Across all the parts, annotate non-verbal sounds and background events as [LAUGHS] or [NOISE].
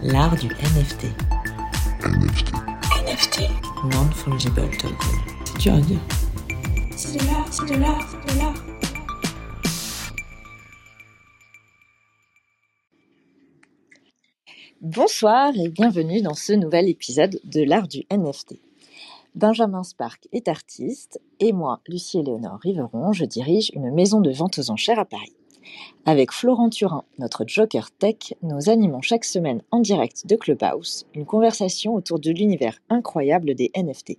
L'art du NFT. NFT. NFT. Non-fungible token. C'est dur à dire. C'est de l'art, c'est de l'art, c'est de l'art. Bonsoir et bienvenue dans ce nouvel épisode de l'art du NFT. Benjamin Spark est artiste et moi, Lucie Éléonore Riveron, je dirige une maison de vente aux enchères à Paris. Avec Florent Turin, notre Joker Tech, nous animons chaque semaine en direct de Clubhouse une conversation autour de l'univers incroyable des NFT.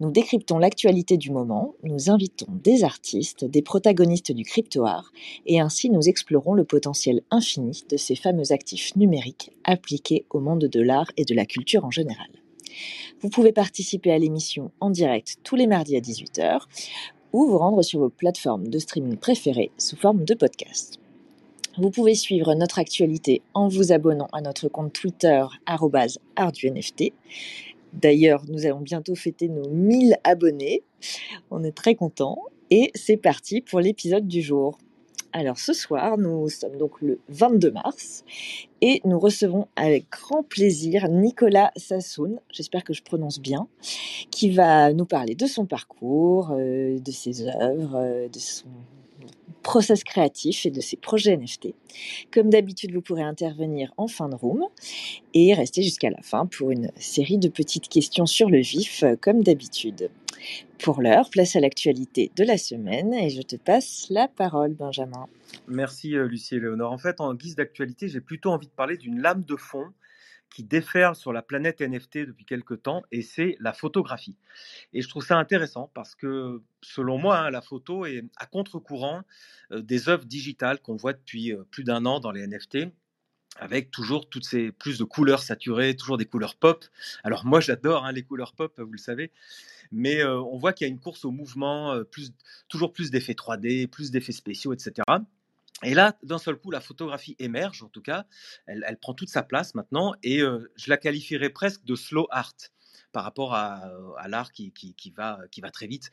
Nous décryptons l'actualité du moment, nous invitons des artistes, des protagonistes du crypto-art, et ainsi nous explorons le potentiel infini de ces fameux actifs numériques appliqués au monde de l'art et de la culture en général. Vous pouvez participer à l'émission en direct tous les mardis à 18h ou vous rendre sur vos plateformes de streaming préférées sous forme de podcast. Vous pouvez suivre notre actualité en vous abonnant à notre compte Twitter @artdunft. D'ailleurs, nous allons bientôt fêter nos 1000 abonnés. On est très contents et c'est parti pour l'épisode du jour. Alors ce soir, nous sommes donc le 22 mars et nous recevons avec grand plaisir Nicolas Sassoon, j'espère que je prononce bien, qui va nous parler de son parcours, euh, de ses œuvres, euh, de son process créatif et de ses projets NFT. Comme d'habitude, vous pourrez intervenir en fin de room et rester jusqu'à la fin pour une série de petites questions sur le vif, euh, comme d'habitude. Pour l'heure, place à l'actualité de la semaine et je te passe la parole, Benjamin. Merci euh, Lucie et Léonore. En fait, en guise d'actualité, j'ai plutôt envie de parler d'une lame de fond qui déferle sur la planète NFT depuis quelque temps, et c'est la photographie. Et je trouve ça intéressant parce que, selon moi, hein, la photo est à contre-courant euh, des œuvres digitales qu'on voit depuis euh, plus d'un an dans les NFT avec toujours toutes ces plus de couleurs saturées, toujours des couleurs pop. Alors moi j'adore hein, les couleurs pop, vous le savez, mais euh, on voit qu'il y a une course au mouvement, plus, toujours plus d'effets 3D, plus d'effets spéciaux, etc. Et là, d'un seul coup, la photographie émerge, en tout cas, elle, prend toute sa place maintenant, et euh, je la qualifierais presque de slow art par rapport à, à l'art qui, va, très vite.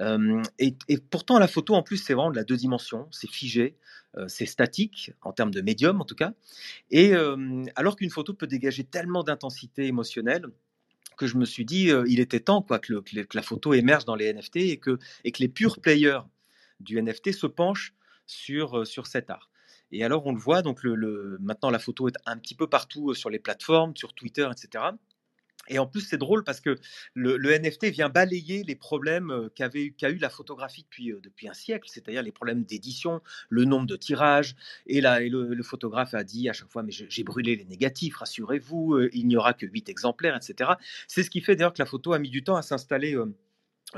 Euh, et, pourtant, la photo, en plus, c'est vraiment de la deux dimensions, c'est figé, euh, c'est statique, en termes de médium en tout cas. Et alors qu'une photo peut dégager tellement d'intensité émotionnelle, que je me suis dit, il était temps quoi, que, la photo émerge dans les NFT et que, et que les purs players du NFT se penchent sur, sur cet art. Et alors, on le voit, donc le, le, maintenant la photo est un petit peu partout sur les plateformes, sur Twitter, etc. Et en plus, c'est drôle parce que le, NFT vient balayer les problèmes qu'a qu eu la photographie depuis, depuis un siècle, c'est-à-dire les problèmes d'édition, le nombre de tirages. Et, là, et le, le, photographe a dit à chaque fois, mais j'ai brûlé les négatifs, rassurez-vous, il n'y aura que 8 exemplaires, etc. C'est ce qui fait d'ailleurs que la photo a mis du temps à s'installer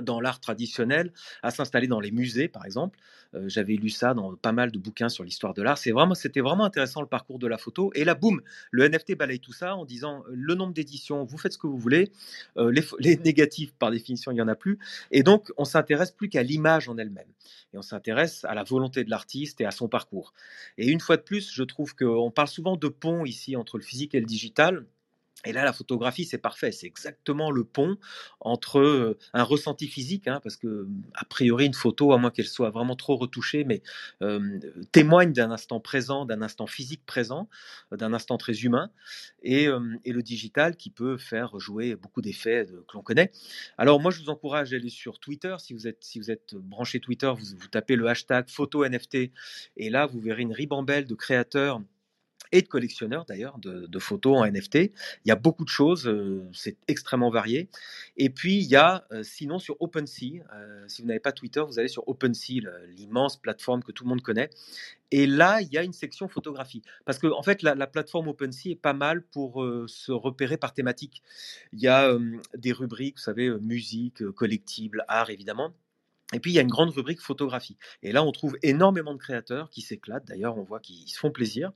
dans l'art traditionnel, à s'installer dans les musées, par exemple. Euh, J'avais lu ça dans pas mal de bouquins sur l'histoire de l'art. C'est vraiment, c'était vraiment intéressant le parcours de la photo. Et là, boum, le NFT balaye tout ça en disant euh, le nombre d'éditions, vous faites ce que vous voulez. Euh, les, les, négatifs, par définition, il n'y en a plus. Et donc, on s'intéresse plus qu'à l'image en elle-même. Et on s'intéresse à la volonté de l'artiste et à son parcours. Et une fois de plus, je trouve qu'on parle souvent de pont ici entre le physique et le digital. Et là, la photographie, c'est parfait. C'est exactement le pont entre un ressenti physique, hein, parce que a priori, une photo, à moins qu'elle soit vraiment trop retouchée, mais euh, témoigne d'un instant présent, d'un instant physique présent, d'un instant très humain, et, euh, le digital qui peut faire jouer beaucoup d'effets que l'on connaît. Alors moi, je vous encourage à aller sur Twitter. Si vous êtes, si vous êtes branché Twitter, vous, vous tapez le hashtag photo NFT, et là, vous verrez une ribambelle de créateurs et de collectionneurs d'ailleurs de, photos en NFT. Il y a beaucoup de choses, euh, c'est extrêmement varié. Et puis il y a euh, sinon sur OpenSea, euh, si vous n'avez pas Twitter, vous allez sur OpenSea, l'immense plateforme que tout le monde connaît. Et là, il y a une section photographie. Parce que en fait, la, la plateforme OpenSea est pas mal pour se repérer par thématique. Il y a des rubriques, vous savez, musique, collectible, art évidemment. Et puis, il y a une grande rubrique photographie. Et là, on trouve énormément de créateurs qui s'éclatent. D'ailleurs, on voit qu'ils se font plaisir.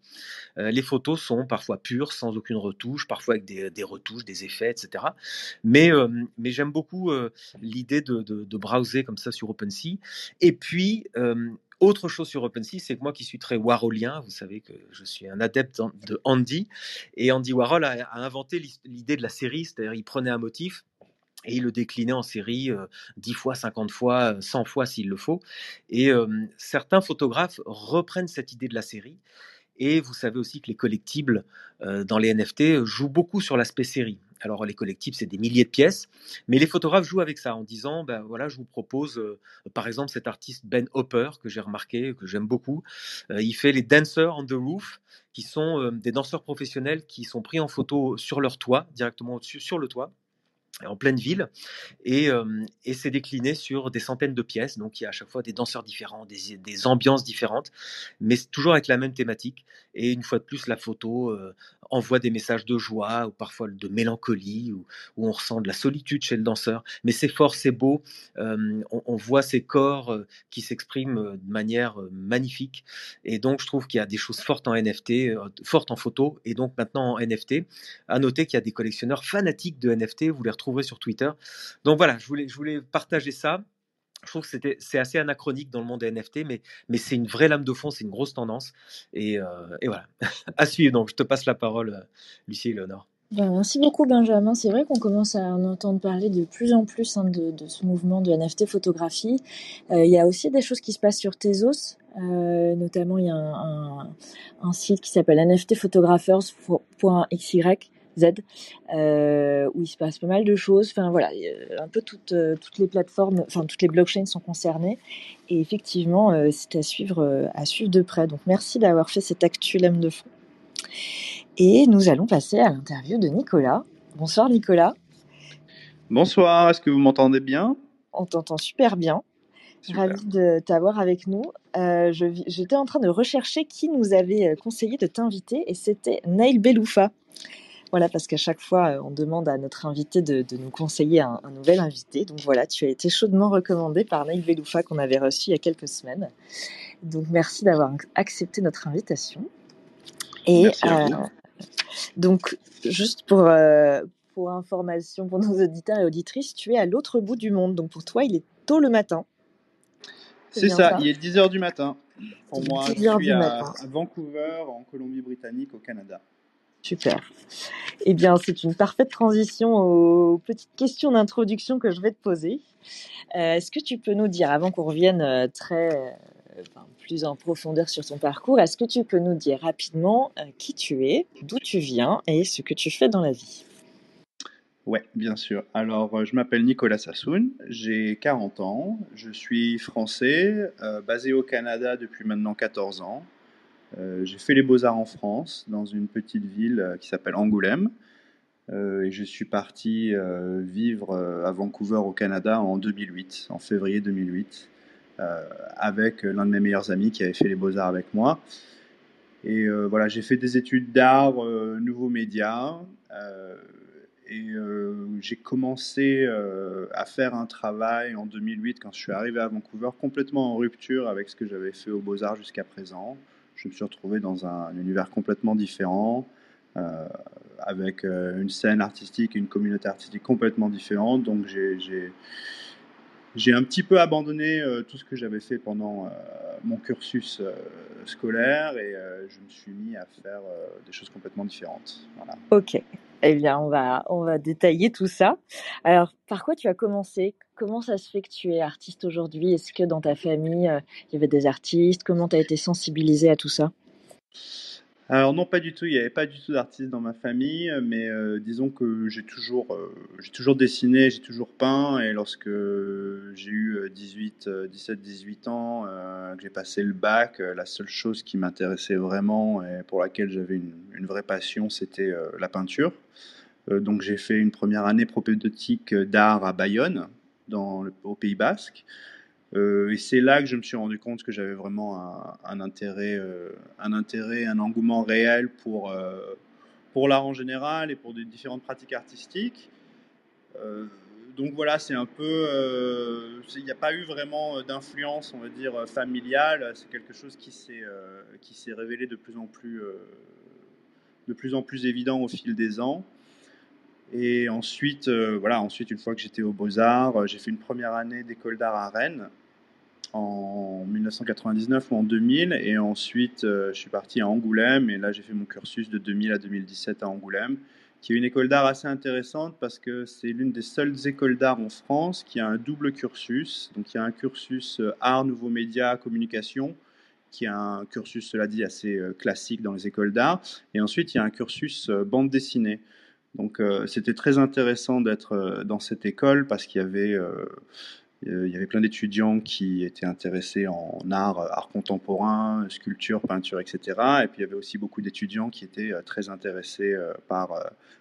Euh, les photos sont parfois pures, sans aucune retouche, parfois avec des, retouches, des effets, etc. Mais, euh, mais j'aime beaucoup euh, l'idée de, browser comme ça sur OpenSea. Et puis, autre chose sur OpenSea, c'est que moi qui suis très Warholien, vous savez que je suis un adepte de Andy, et Andy Warhol a, a inventé l'idée de la série, c'est-à-dire il prenait un motif, et le déclinait en série euh, 10 fois, 50 fois, 100 fois s'il le faut. Et certains photographes reprennent cette idée de la série Et vous savez aussi que les collectibles dans les NFT jouent beaucoup sur l'aspect série. Alors les collectibles, c'est des milliers de pièces, mais les photographes jouent avec ça en disant, ben voilà, je vous propose, par exemple, cet artiste Ben Hopper que j'ai remarqué, que j'aime beaucoup. il fait les Dancers on the Roof, qui sont des danseurs professionnels qui sont pris en photo sur leur toit, directement au-dessus, sur le toit en pleine ville, et, c'est décliné sur des centaines de pièces, donc il y a à chaque fois des danseurs différents, des, ambiances différentes, mais toujours avec la même thématique, et une fois de plus, la photo envoie des messages de joie, ou parfois de mélancolie, où on ressent de la solitude chez le danseur, mais c'est fort, c'est beau, on, on, voit ces corps qui s'expriment de manière magnifique, et donc je trouve qu'il y a des choses fortes en NFT, fortes en photo, et donc maintenant en NFT, à noter qu'il y a des collectionneurs fanatiques de NFT, vous les retrouvez sur Twitter. Donc voilà, je voulais, je voulais partager ça. Je trouve que c'est assez anachronique dans le monde des NFT, mais, mais c'est une vraie lame de fond, c'est une grosse tendance. Et, euh, et voilà, [LAUGHS] à suivre. Donc je te passe la parole, euh, Lucie et Léonore. Ben, merci beaucoup Benjamin. C'est vrai qu'on commence à en entendre parler de plus en plus hein, de, ce mouvement de NFT photographie. Euh, il y a aussi des choses qui se passent sur Tezos. Notamment, il y a un, un, un site qui s'appelle nftphotographers.xy Z, euh, où il se passe pas mal de choses. Enfin voilà, un peu toutes, euh, toutes les plateformes, enfin toutes les blockchains sont concernées. Et effectivement, euh, c'est à suivre, euh, à suivre de près. Donc merci d'avoir fait cette actu lame de fond. Et nous allons passer à l'interview de Nicolas. Bonsoir Nicolas. Bonsoir, est-ce que vous m'entendez bien? On t'entend super bien. Super. Ravi de t'avoir avec nous. Euh, J'étais en train de rechercher qui nous avait conseillé de t'inviter et c'était Nail Beloufa. Voilà, parce qu'à chaque fois, euh, on demande à notre invité de, de nous conseiller un, un, nouvel invité. Donc voilà, tu as été chaudement recommandé par Naïf Veloufa qu'on avait reçu il y a quelques semaines. Donc merci d'avoir accepté notre invitation. Et euh, donc, juste pour, euh, pour information pour nos auditeurs et auditrices, tu es à l'autre bout du monde. Donc pour toi, il est tôt le matin. C'est ça, ça, il est 10 h du matin. Pour moi, je suis à, à Vancouver, en Colombie-Britannique, au Canada. Super. Eh bien, c'est une parfaite transition aux petites questions d'introduction que je vais te poser. Euh, est-ce que tu peux nous dire, avant qu'on revienne euh, très euh, plus en profondeur sur ton parcours, est-ce que tu peux nous dire rapidement qui tu es, d'où tu viens et ce que tu fais dans la vie? Ouais, bien sûr. Alors, je m'appelle Nicolas Sassoun, j'ai 40 ans, je suis français, basé au Canada depuis maintenant 14 ans. Euh, j'ai fait les beaux-arts en France, dans une petite ville euh, qui s'appelle Angoulême. Euh, et je suis parti vivre à Vancouver au Canada en 2008, en février 2008, avec l'un de mes meilleurs amis qui avait fait les beaux-arts avec moi. Et voilà, j'ai fait des études d'art, nouveaux médias et j'ai commencé à faire un travail en 2008 quand je suis arrivé à Vancouver complètement en rupture avec ce que j'avais fait aux Beaux-Arts jusqu'à présent. Je me suis retrouvé dans un, univers complètement différent, euh, avec une scène artistique et une communauté artistique complètement différente. Donc j'ai un petit peu abandonné euh, tout ce que j'avais fait pendant euh, mon cursus euh, scolaire et je me suis mis à faire des choses complètement différentes. Ok. Eh bien, on va, on va détailler tout ça. Alors, par quoi tu as commencé? Comment ça se fait que tu es artiste aujourd'hui? Est-ce que dans ta famille, il y avait des artistes? Comment tu as été sensibilisé à tout ça? Alors non, pas du tout. Il n'y avait pas du tout d'artistes dans ma famille, mais euh, disons que j'ai toujours, euh, dessiné, j'ai toujours peint, et lorsque j'ai eu 18, 17, 18 ans, euh, que j'ai passé le bac, la seule chose qui m'intéressait vraiment et pour laquelle j'avais une, une, vraie passion, c'était la peinture. donc j'ai fait une première année propédeutique d'art à Bayonne, au Pays Basque. Euh, et c'est là que je me suis rendu compte que j'avais vraiment un, intérêt, euh, un intérêt, un engouement réel pour, euh, pour l'art en général et pour des différentes pratiques artistiques. Donc voilà, c'est un peu, il n'y a pas eu vraiment d'influence, on va dire familiale. C'est quelque chose qui s'est qui s'est révélé de plus en plus de plus en plus évident au fil des ans. Et ensuite, euh, voilà, ensuite, une fois que j'étais aux Beaux-Arts, j'ai fait une première année d'école d'art à Rennes en 1999 ou en 2000. Et ensuite, euh, je suis parti à Angoulême. Et là, j'ai fait mon cursus de 2000 à 2017 à Angoulême, qui est une école d'art assez intéressante parce que c'est l'une des seules écoles d'art en France qui a un double cursus. Donc, il y a un cursus euh, art, nouveaux médias, communication qui est un cursus, cela dit, assez euh, classique dans les écoles d'art. Et ensuite, il y a un cursus euh, bande dessinée. Donc, c'était très intéressant d'être dans cette école parce qu'il y avait il y avait plein d'étudiants qui étaient intéressés en art, art contemporain, sculpture, peinture, etc. Et puis il y avait aussi beaucoup d'étudiants qui étaient très intéressés par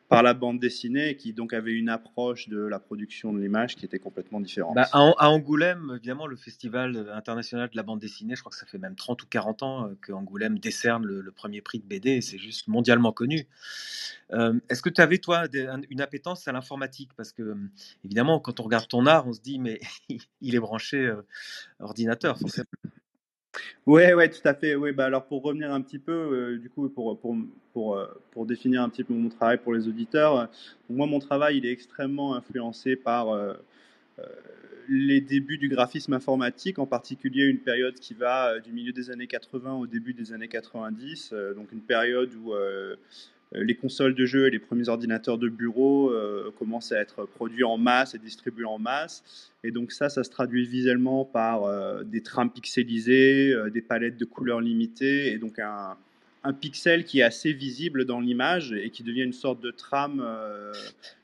par la bande dessinée qui donc avait une approche de la production de l'image qui était complètement différente. Bah, à, Angoulême, évidemment, le Festival international de la bande dessinée, je crois que ça fait même 30 ou 40 ans euh, que Angoulême décerne le, premier prix de BD c'est juste mondialement connu. Euh, est-ce que tu avais, toi, une appétence à l'informatique? Parce que, évidemment, quand on regarde ton art, on se dit, mais [LAUGHS] il est branché euh, ordinateur, forcément. Ouais, ouais, tout à fait. Oui, bah alors pour revenir un petit peu, euh, du coup, pour, pour, pour, euh, pour définir un petit peu mon travail pour les auditeurs, euh, moi, mon travail, il est extrêmement influencé par les débuts du graphisme informatique, en particulier une période qui va du milieu des années 80 au début des années 90, donc une période où les consoles de jeux et les premiers ordinateurs de bureau euh, commencent à être produits en masse et distribués en masse. Et donc ça, ça se traduit visuellement par euh, des trames pixelisées, des palettes de couleurs limitées, et donc un, pixel qui est assez visible dans l'image et qui devient une sorte de trame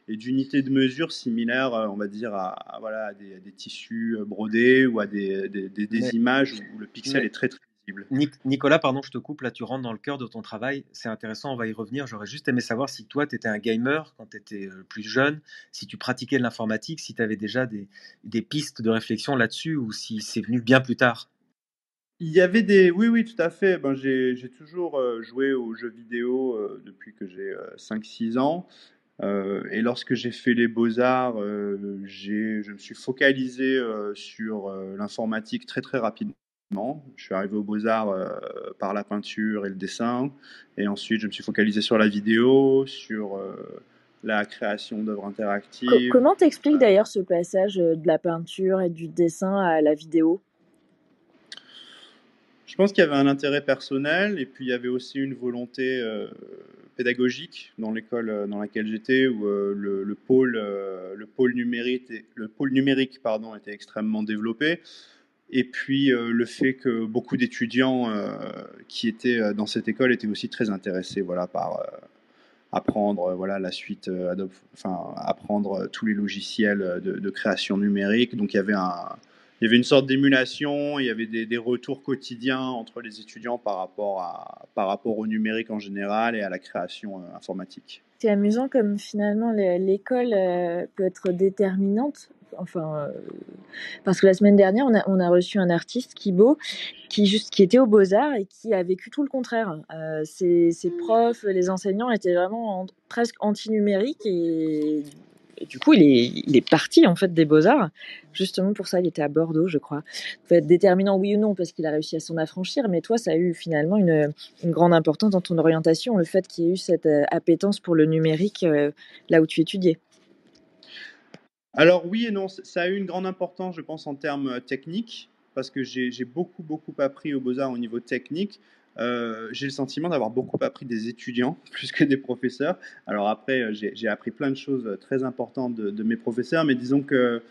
et d'unité de mesure similaire, on va dire, à, voilà, des, tissus brodés ou à des, images où le pixel est très très Nicolas, pardon, je te coupe, là tu rentres dans le cœur de ton travail, c'est intéressant, on va y revenir. J'aurais juste aimé savoir si toi tu étais un gamer quand tu étais euh, plus jeune, si tu pratiquais de l'informatique, si tu avais déjà des, pistes de réflexion là-dessus ou si c'est venu bien plus tard. Il y avait des... Oui, oui, tout à fait. Ben, j'ai toujours euh, joué aux jeux vidéo euh, depuis que j'ai 5-6 ans. et lorsque j'ai fait les beaux-arts, je me suis focalisé sur l'informatique très très rapidement. Je suis arrivé aux Beaux-Arts euh, par la peinture et le dessin. Et ensuite, je me suis focalisé sur la vidéo, sur euh, la création d'œuvres interactives. comment t'expliques d'ailleurs ce passage euh, de la peinture et du dessin à la vidéo? Je pense qu'il y avait un intérêt personnel et puis il y avait aussi une volonté pédagogique dans l'école dans laquelle j'étais où le, pôle, le pôle numérique, le pôle numérique pardon, était extrêmement développé. Et puis euh, le fait que beaucoup d'étudiants euh, qui étaient euh, dans cette école étaient aussi très intéressés voilà, par apprendre voilà, la suite enfin, apprendre tous les logiciels de, création numérique. Donc il y avait un, il y avait une sorte d'émulation, il y avait des, des, retours quotidiens entre les étudiants par rapport, à, par rapport au numérique en général et à la création informatique. C'est amusant comme finalement l'école peut être déterminante enfin, euh, parce que la semaine dernière, on a, reçu un artiste, Kibo, qui, juste, qui était aux Beaux-Arts et qui a vécu tout le contraire. Euh, ses, profs, les enseignants étaient vraiment presque anti-numériques et, du coup, il est, parti en fait des Beaux-Arts. Justement pour ça, il était à Bordeaux, je crois. Ça peut être déterminant, oui ou non, parce qu'il a réussi à s'en affranchir, mais toi, ça a eu finalement une, grande importance dans ton orientation, le fait qu'il y ait eu cette euh, appétence pour le numérique là où tu étudiais. Alors oui et non, ça a eu une grande importance, je pense, en termes euh, techniques, parce que j'ai beaucoup, beaucoup appris aux beaux-arts au niveau technique. Euh, j'ai le sentiment d'avoir beaucoup appris des étudiants [LAUGHS] plus que des professeurs. Alors après, euh, j'ai appris plein de choses très importantes de, mes professeurs, mais disons que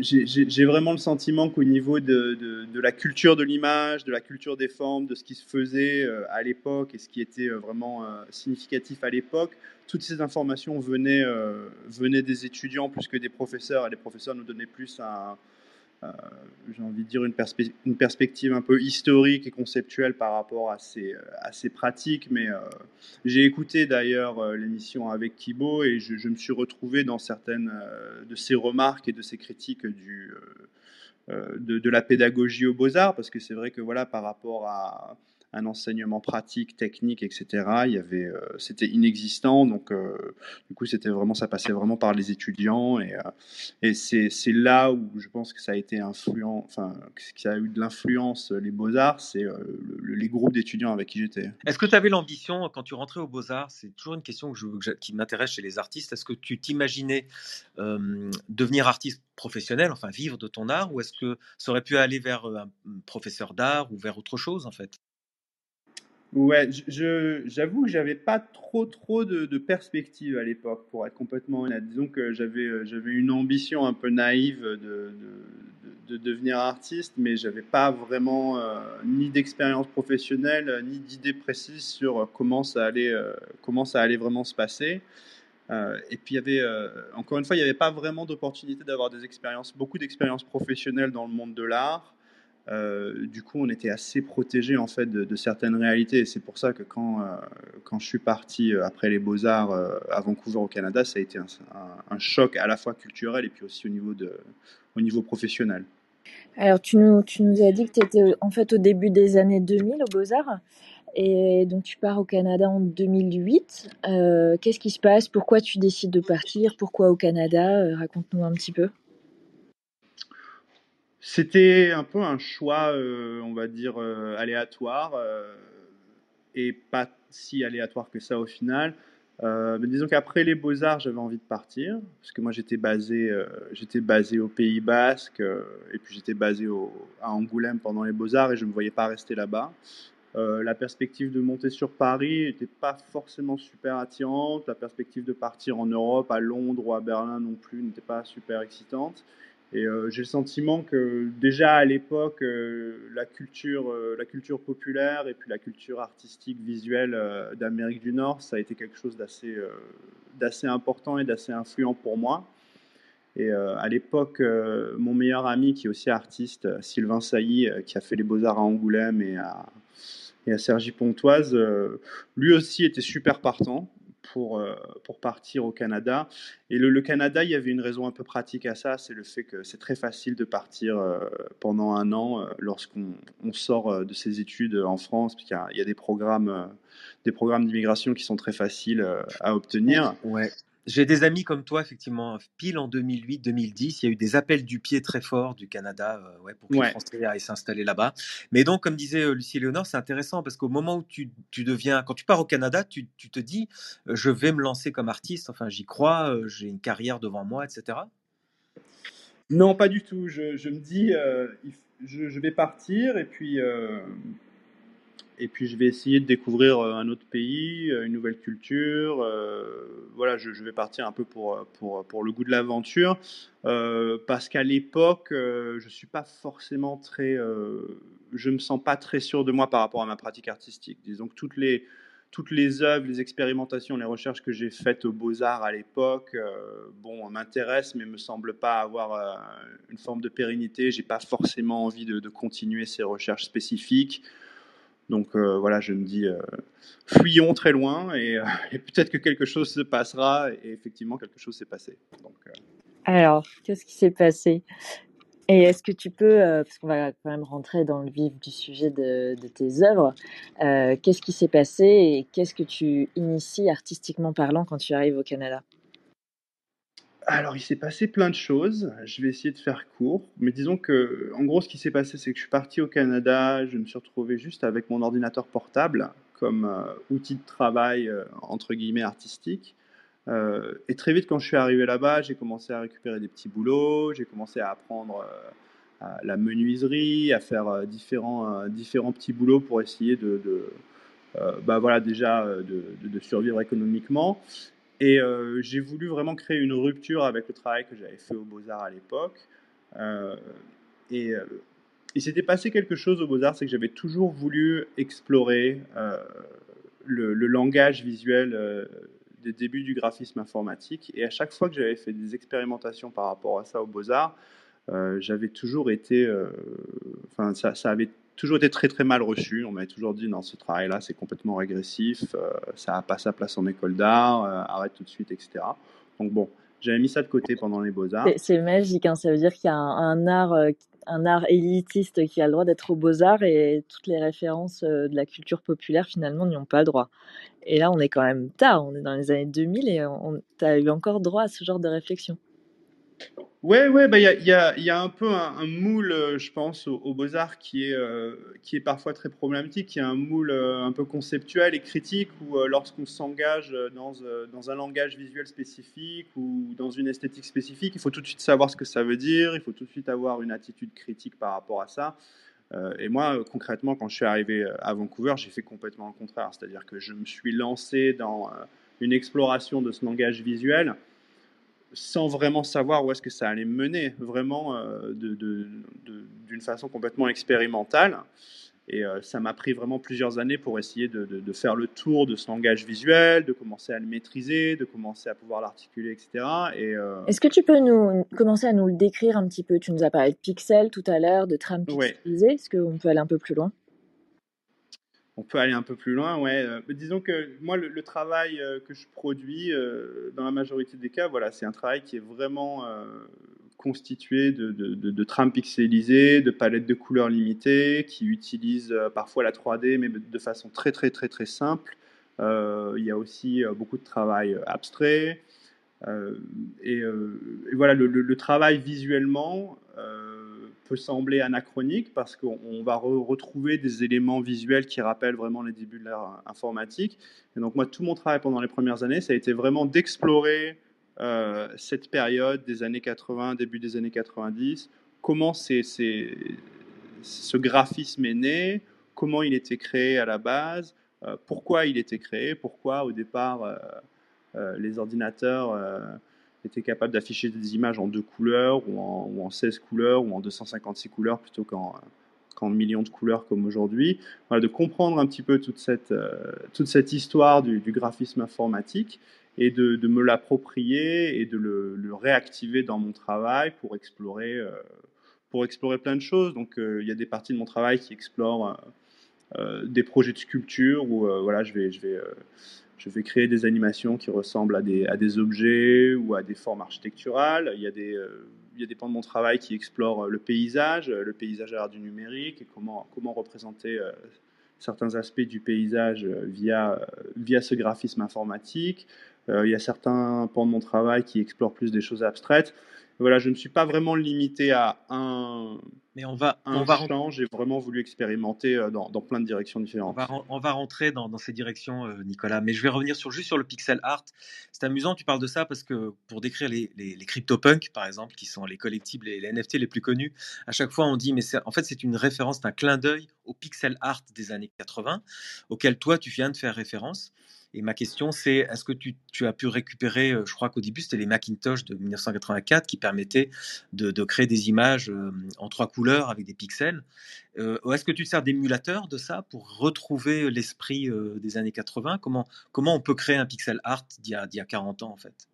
j'ai vraiment le sentiment qu'au niveau de, la culture de l'image, de la culture des formes, de ce qui se faisait à l'époque et ce qui était vraiment significatif à l'époque, toutes ces informations venaient, euh, venaient des étudiants plus que des professeurs, et les professeurs nous donnaient plus un, euh, j'ai envie de dire une, perspective un peu historique et conceptuelle par rapport à ces, à ces pratiques. Mais euh, j'ai écouté d'ailleurs l'émission avec Kibo et je, me suis retrouvé dans certaines de ses remarques et de ses critiques du, de, de, la pédagogie aux beaux-arts, parce que c'est vrai que voilà, par rapport à un enseignement pratique, technique, etc. Il y avait, euh, c'était inexistant, donc euh, du coup c'était vraiment, ça passait vraiment par les étudiants et, euh, c'est, là où je pense que ça a été influent, enfin, qui a eu de l'influence les beaux arts, c'est les groupes d'étudiants avec qui j'étais. Est-ce que tu avais l'ambition quand tu rentrais aux beaux arts C'est toujours une question que qui m'intéresse chez les artistes. Est-ce que tu t'imaginais devenir artiste professionnel, enfin vivre de ton art, ou est-ce que ça aurait pu aller vers un professeur d'art ou vers autre chose en fait? Ouais, j'avoue que j'avais pas trop trop de, de perspectives à l'époque, pour être complètement honnête. Disons que j'avais, euh, j'avais une ambition un peu naïve de, de, de devenir artiste, mais j'avais pas vraiment ni d'expérience professionnelle, ni d'idée précise sur comment ça allait, comment ça allait vraiment se passer. et puis il y avait, encore une fois, il n'y avait pas vraiment d'opportunité d'avoir des expériences, beaucoup d'expériences professionnelles dans le monde de l'art. Euh, du coup, on était assez protégé en fait de, certaines réalités. Et c'est pour ça que quand, euh, quand je suis parti euh, après les Beaux Arts à Vancouver au Canada, ça a été un, choc à la fois culturel et puis aussi au niveau, de, au niveau professionnel. Alors, tu nous, tu nous as dit que tu étais en fait au début des années 2000 aux Beaux Arts. Et donc tu pars au Canada en 2008. Qu'est-ce qui se passe? Pourquoi tu décides de partir? Pourquoi au Canada? Raconte-nous un petit peu. C'était un peu un choix, euh, on va dire, euh, aléatoire, euh, et pas si aléatoire que ça au final. mais disons qu'après les Beaux-Arts, j'avais envie de partir, parce que moi j'étais basé, basé au Pays Basque, et puis j'étais basé à Angoulême pendant les Beaux-Arts, et je ne me voyais pas rester là-bas. la perspective de monter sur Paris n'était pas forcément super attirante. La perspective de partir en Europe, à Londres ou à Berlin non plus, n'était pas super excitante. Et euh, j'ai le sentiment que déjà à l'époque, euh, la, culture, euh, la culture populaire et puis la culture artistique visuelle d'Amérique du Nord, ça a été quelque chose d'assez d'assez important et d'assez influent pour moi. Et à l'époque, mon meilleur ami, qui est aussi artiste, Sylvain Sailly, qui a fait les beaux-arts à Angoulême et à, et à Sergi Pontoise, lui aussi était super partant pour, euh, pour partir au Canada. Et le, Canada, il y avait une raison un peu pratique à ça, c'est le fait que c'est très facile de partir euh, pendant un an euh, lorsqu'on on sort de ses études en France, puisqu'il y, y, a des programmes, des d'immigration qui sont très faciles à obtenir. Ouais. J'ai des amis comme toi, effectivement, pile en 2008-2010, il y a eu des appels du pied très forts du Canada euh, ouais, pour que les Français aillent s'installer là-bas. Mais donc, comme disait euh, Lucie Léonore, c'est intéressant parce qu'au moment où tu, tu, deviens, quand tu pars au Canada, tu, tu, te dis, euh, je vais me lancer comme artiste, enfin, j'y crois, j'ai une carrière devant moi, etc. Non, pas du tout. Je, je me dis, je, je, vais partir et puis et puis je vais essayer de découvrir euh, un autre pays, euh, une nouvelle culture. Euh, voilà, je, vais partir un peu pour, pour, pour le goût de l'aventure, parce qu'à l'époque, je suis pas forcément très, je me sens pas très sûr de moi par rapport à ma pratique artistique. Disons que toutes les toutes les œuvres, les expérimentations, les recherches que j'ai faites aux Beaux-Arts à l'époque, bon, m'intéressent, mais me semblent pas avoir une forme de pérennité. J'ai pas forcément envie de, continuer ces recherches spécifiques. Donc euh, voilà, je me dis, euh, fuyons très loin euh, et, peut-être que quelque chose se passera. Et effectivement, quelque chose s'est passé. Alors, qu'est-ce qui s'est passé? Et est-ce que tu peux, parce qu'on va quand même rentrer dans le vif du sujet de, de tes œuvres, qu'est-ce qui s'est passé et qu'est-ce que tu inities artistiquement parlant quand tu arrives au Canada? Alors, il s'est passé plein de choses. Je vais essayer de faire court. Mais disons que, en gros, ce qui s'est passé, c'est que je suis parti au Canada. Je me suis retrouvé juste avec mon ordinateur portable comme euh, outil de travail, euh, entre guillemets, artistique. Euh, et très vite, quand je suis arrivé là-bas, j'ai commencé à récupérer des petits boulots. J'ai commencé à apprendre la menuiserie, à faire différents, différents petits boulots pour essayer de, bah voilà, déjà de survivre économiquement. Et euh, j'ai voulu vraiment créer une rupture avec le travail que j'avais fait aux Beaux-Arts à l'époque. Euh, et euh, il s'était passé quelque chose aux Beaux-Arts, c'est que j'avais toujours voulu explorer le, langage visuel des débuts du graphisme informatique. Et à chaque fois que j'avais fait des expérimentations par rapport à ça aux Beaux-Arts, j'avais toujours été. Enfin, ça, ça, avait toujours été très très mal reçu. On m'avait toujours dit non, ce travail-là c'est complètement régressif, euh, ça n'a pas sa place en école d'art, euh, arrête tout de suite, etc. Donc bon, j'avais mis ça de côté pendant les beaux-arts. C'est magique, hein. ça veut dire qu'il y a un, art, euh, un art élitiste qui a le droit d'être aux beaux-arts et toutes les références de la culture populaire finalement n'y ont pas droit. Et là on est quand même tard, on est dans les années 2000 et tu as eu encore droit à ce genre de réflexion. Ouais, ouais, bah il y a, y, a, y a, un peu un, moule, euh, je pense, aux, beaux-arts qui est euh, qui est parfois très problématique, qui est un moule euh, un peu conceptuel et critique où lorsqu'on s'engage dans dans un langage visuel spécifique ou dans une esthétique spécifique, il faut tout de suite savoir ce que ça veut dire, il faut tout de suite avoir une attitude critique par rapport à ça. et moi, concrètement, quand je suis arrivé à Vancouver, j'ai fait complètement le contraire, c'est-à-dire que je me suis lancé dans une exploration de ce langage visuel sans vraiment savoir où est-ce que ça allait mener, vraiment euh, de- de- de- d'une façon complètement expérimentale. Et euh, ça m'a pris vraiment plusieurs années pour essayer de, faire le tour de ce langage visuel, de commencer à le maîtriser, de commencer à pouvoir l'articuler, etc. Et euh, Est-ce que tu peux nous commencer à nous le décrire un petit peu? Tu nous as parlé de pixels tout à l'heure, de trames ouais, pixelisées. Est-ce qu'on peut aller un peu plus loin? On peut aller un peu plus loin, ouais. Euh, disons que moi, le, travail euh, que je produis, euh, dans la majorité des cas, voilà, c'est un travail qui est vraiment constitué de, trames pixelisées, de palettes de couleurs limitées, qui utilisent parfois la 3D, mais de façon très très très très simple. Il y a aussi beaucoup de travail abstrait. Et, voilà, le, travail visuellement peut sembler anachronique parce qu'on on va re- retrouver des éléments visuels qui rappellent vraiment les débuts de l'ère informatique. Et donc moi, tout mon travail pendant les premières années, ça a été vraiment d'explorer euh, cette période des années 80, début des années 90, comment c'est, c'est- ce graphisme est né, comment il était créé à la base, euh, pourquoi il était créé, pourquoi au départ euh, euh, les ordinateurs étaient capables d'afficher des images en deux couleurs ou en, ou en 16 couleurs ou en 256 couleurs plutôt qu'en millions de couleurs comme aujourd'hui. De comprendre un petit peu toute cette, euh, toute cette histoire du, graphisme informatique et de, me l'approprier et de le, réactiver dans mon travail pour explorer, euh, pour explorer plein de choses. Donc euh, il y a des parties de mon travail qui explorent des projets de sculpture où voilà, je vais, je vais créer des animations qui ressemblent à des, objets ou à des formes architecturales. Il y a des, euh, pans de mon travail qui explorent euh, le paysage, euh, le paysage à l'ère du numérique et comment, représenter certains aspects du paysage via, ce graphisme informatique. Il y a certains pans de mon travail qui explorent plus des choses abstraites. Voilà, je ne suis pas vraiment limité à un, Mais on va, un on va. J'ai vraiment voulu expérimenter euh, dans, dans plein de directions on différentes. va, on va rentrer dans, dans ces directions, euh, Nicolas. Mais je vais revenir sur, juste sur le pixel art. C'est amusant, tu parles de ça parce que pour décrire les, les, les CryptoPunks, par exemple, qui sont les collectibles et les NFT les plus connus, à chaque fois on dit, mais en fait c'est une référence, c'est un clin d'œil au pixel art des années 80, auquel toi tu viens de faire référence. Et ma question, c'est est-ce que tu, as pu récupérer, euh, je crois qu'au début, c'était les Macintosh de 1984 qui permettaient de, créer des images euh, en trois couleurs avec des pixels. Euh, est-ce que tu te sers d'émulateur de ça pour retrouver l'esprit euh, des années 80 comment, comment on peut créer un pixel art d'il y, a- d'il y a 40 ans, en fait?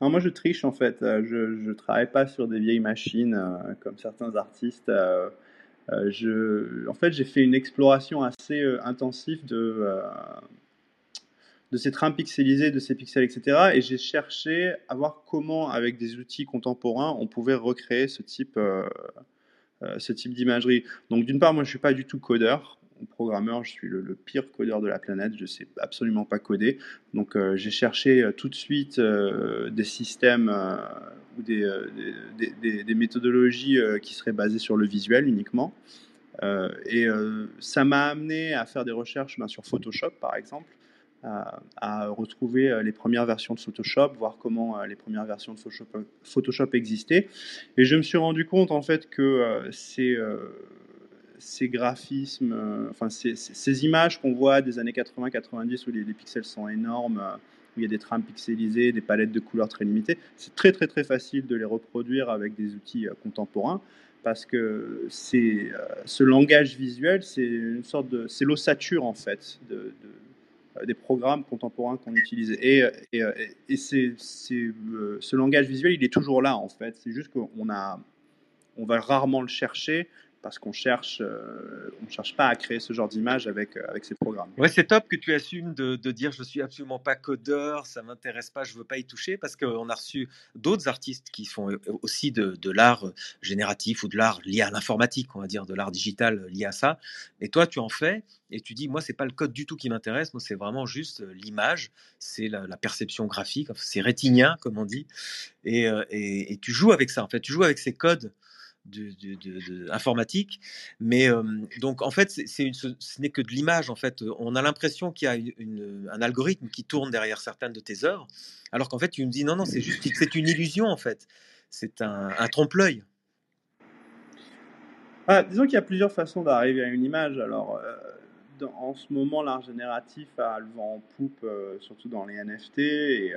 Moi, je triche en fait. Je ne travaille pas sur des vieilles machines comme certains artistes. En fait, j'ai fait une exploration assez intensive de, de ces trames pixelisées, de ces pixels, etc. Et j'ai cherché à voir comment, avec des outils contemporains, on pouvait recréer ce type, euh, euh, ce type d'imagerie. Donc d'une part, moi, je suis pas du tout codeur. Programmeur, je suis le, pire codeur de la planète, je sais absolument pas coder. Donc euh, j'ai cherché tout de suite des systèmes ou des, méthodologies qui seraient basées sur le visuel uniquement. Et ça m'a amené à faire des recherches ben, sur Photoshop, par exemple, à, à retrouver euh, les premières versions de Photoshop, voir comment euh, les premières versions de Photoshop, existaient. Et je me suis rendu compte en fait que euh, ces, euh, graphismes, euh, enfin ces, images qu'on voit des années 80-90 où les, pixels sont énormes, euh, où il y a des trames pixelisées, des palettes de couleurs très limitées, c'est très très très facile de les reproduire avec des outils euh, contemporains parce que euh, ce langage visuel, c'est une sorte de, c'est l'ossature en fait de, euh, des programmes contemporains qu'on utilise. Et, euh, et, euh, et euh, ce langage visuel, il est toujours là en fait. C'est juste qu'on on va rarement le chercher parce qu'on cherche, euh, on cherche pas à créer ce genre d'image avec, euh, avec ces programmes. Ouais, c'est top que tu assumes de, dire je suis absolument pas codeur, ça m'intéresse pas, je veux pas y toucher, parce qu'on a reçu d'autres artistes qui font euh, aussi de, l'art génératif ou de l'art lié à l'informatique, on va dire, de l'art digital lié à ça. Et toi, tu en fais et tu dis moi c'est pas le code du tout qui m'intéresse, moi c'est vraiment juste euh, l'image, c'est la, perception graphique, c'est rétinien comme on dit, euh, et, et tu joues avec ça. En fait, tu joues avec ces codes de, informatique. Mais euh, donc, en fait, c'est, une- ce, n'est que de l'image. En fait, on a l'impression qu'il y a une- un algorithme qui tourne derrière certaines de tes œuvres, alors qu'en fait, tu me dis non, non, c'est juste, c'est une illusion en fait. C'est un, trompe-l'œil. Ah, disons qu'il y a plusieurs façons d'arriver à une image. Alors, euh, dans- en ce moment, l'art génératif a le vent en poupe, euh, surtout dans les NFT. Et,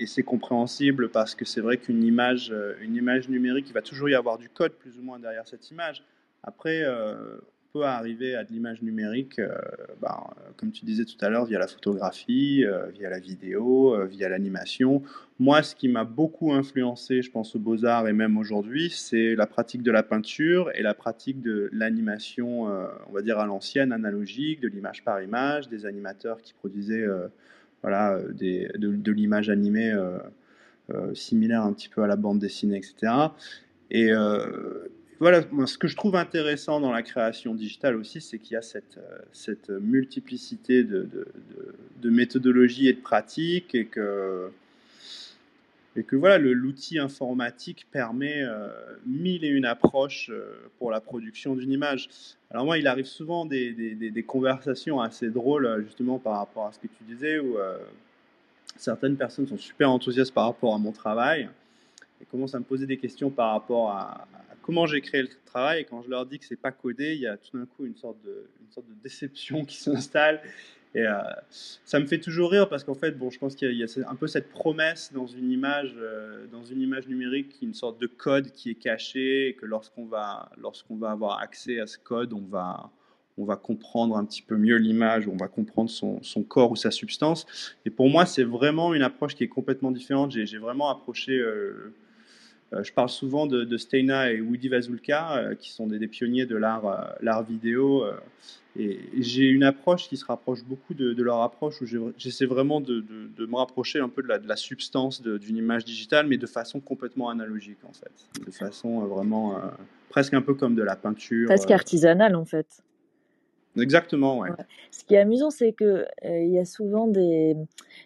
et c'est compréhensible parce que c'est vrai qu'une image, euh, une image numérique, il va toujours y avoir du code plus ou moins derrière cette image. Après, euh, on peut arriver à de l'image numérique, euh, ben, comme tu disais tout à l'heure, via la photographie, via la vidéo, via l'animation. Moi, ce qui m'a beaucoup influencé, je pense aux beaux-arts et même aujourd'hui, c'est la pratique de la peinture et la pratique de l'animation, on va dire à l'ancienne, analogique, de l'image par image, des animateurs qui produisaient voilà, euh, de, l'image animée euh, euh, similaire un petit peu à la bande dessinée, etc. Et voilà, ce que je trouve intéressant dans la création digitale aussi, c'est qu'il y a cette, multiplicité de, de, de, méthodologies et de pratiques et que, et que voilà, l'outil informatique permet mille et une approches pour la production d'une image. Alors moi, il arrive souvent des, des, conversations assez drôles, euh, justement, par rapport à ce que tu disais, où euh, certaines personnes sont super enthousiastes par rapport à mon travail et commencent à me poser des questions par rapport à, comment j'ai créé le travail. Et quand je leur dis que c'est pas codé, il y a tout d'un coup une sorte de, une sorte de déception qui [LAUGHS] s'installe. Et euh, ça me fait toujours rire parce qu'en fait, bon, je pense qu'il y, a un peu cette promesse dans une image, euh, dans une image numérique, une sorte de code qui est caché et que lorsqu'on va, lorsqu'on va avoir accès à ce code, on va, on va comprendre un petit peu mieux l'image, on va comprendre son, son, corps ou sa substance. Et pour moi, c'est vraiment une approche qui est complètement différente. J'ai, vraiment approché. Euh, je parle souvent de, Steina et Woody Vazulka, qui sont des, des, pionniers de l'art, l'art vidéo. Et j'ai une approche qui se rapproche beaucoup de, leur approche, où j'essaie vraiment de, me rapprocher un peu de la, substance d'une image digitale, mais de façon complètement analogique, en fait. De façon euh, vraiment, euh, presque un peu comme de la peinture. Presque euh. artisanale, en fait. Exactement, ouais. Ce qui est amusant, c'est que il y a souvent des,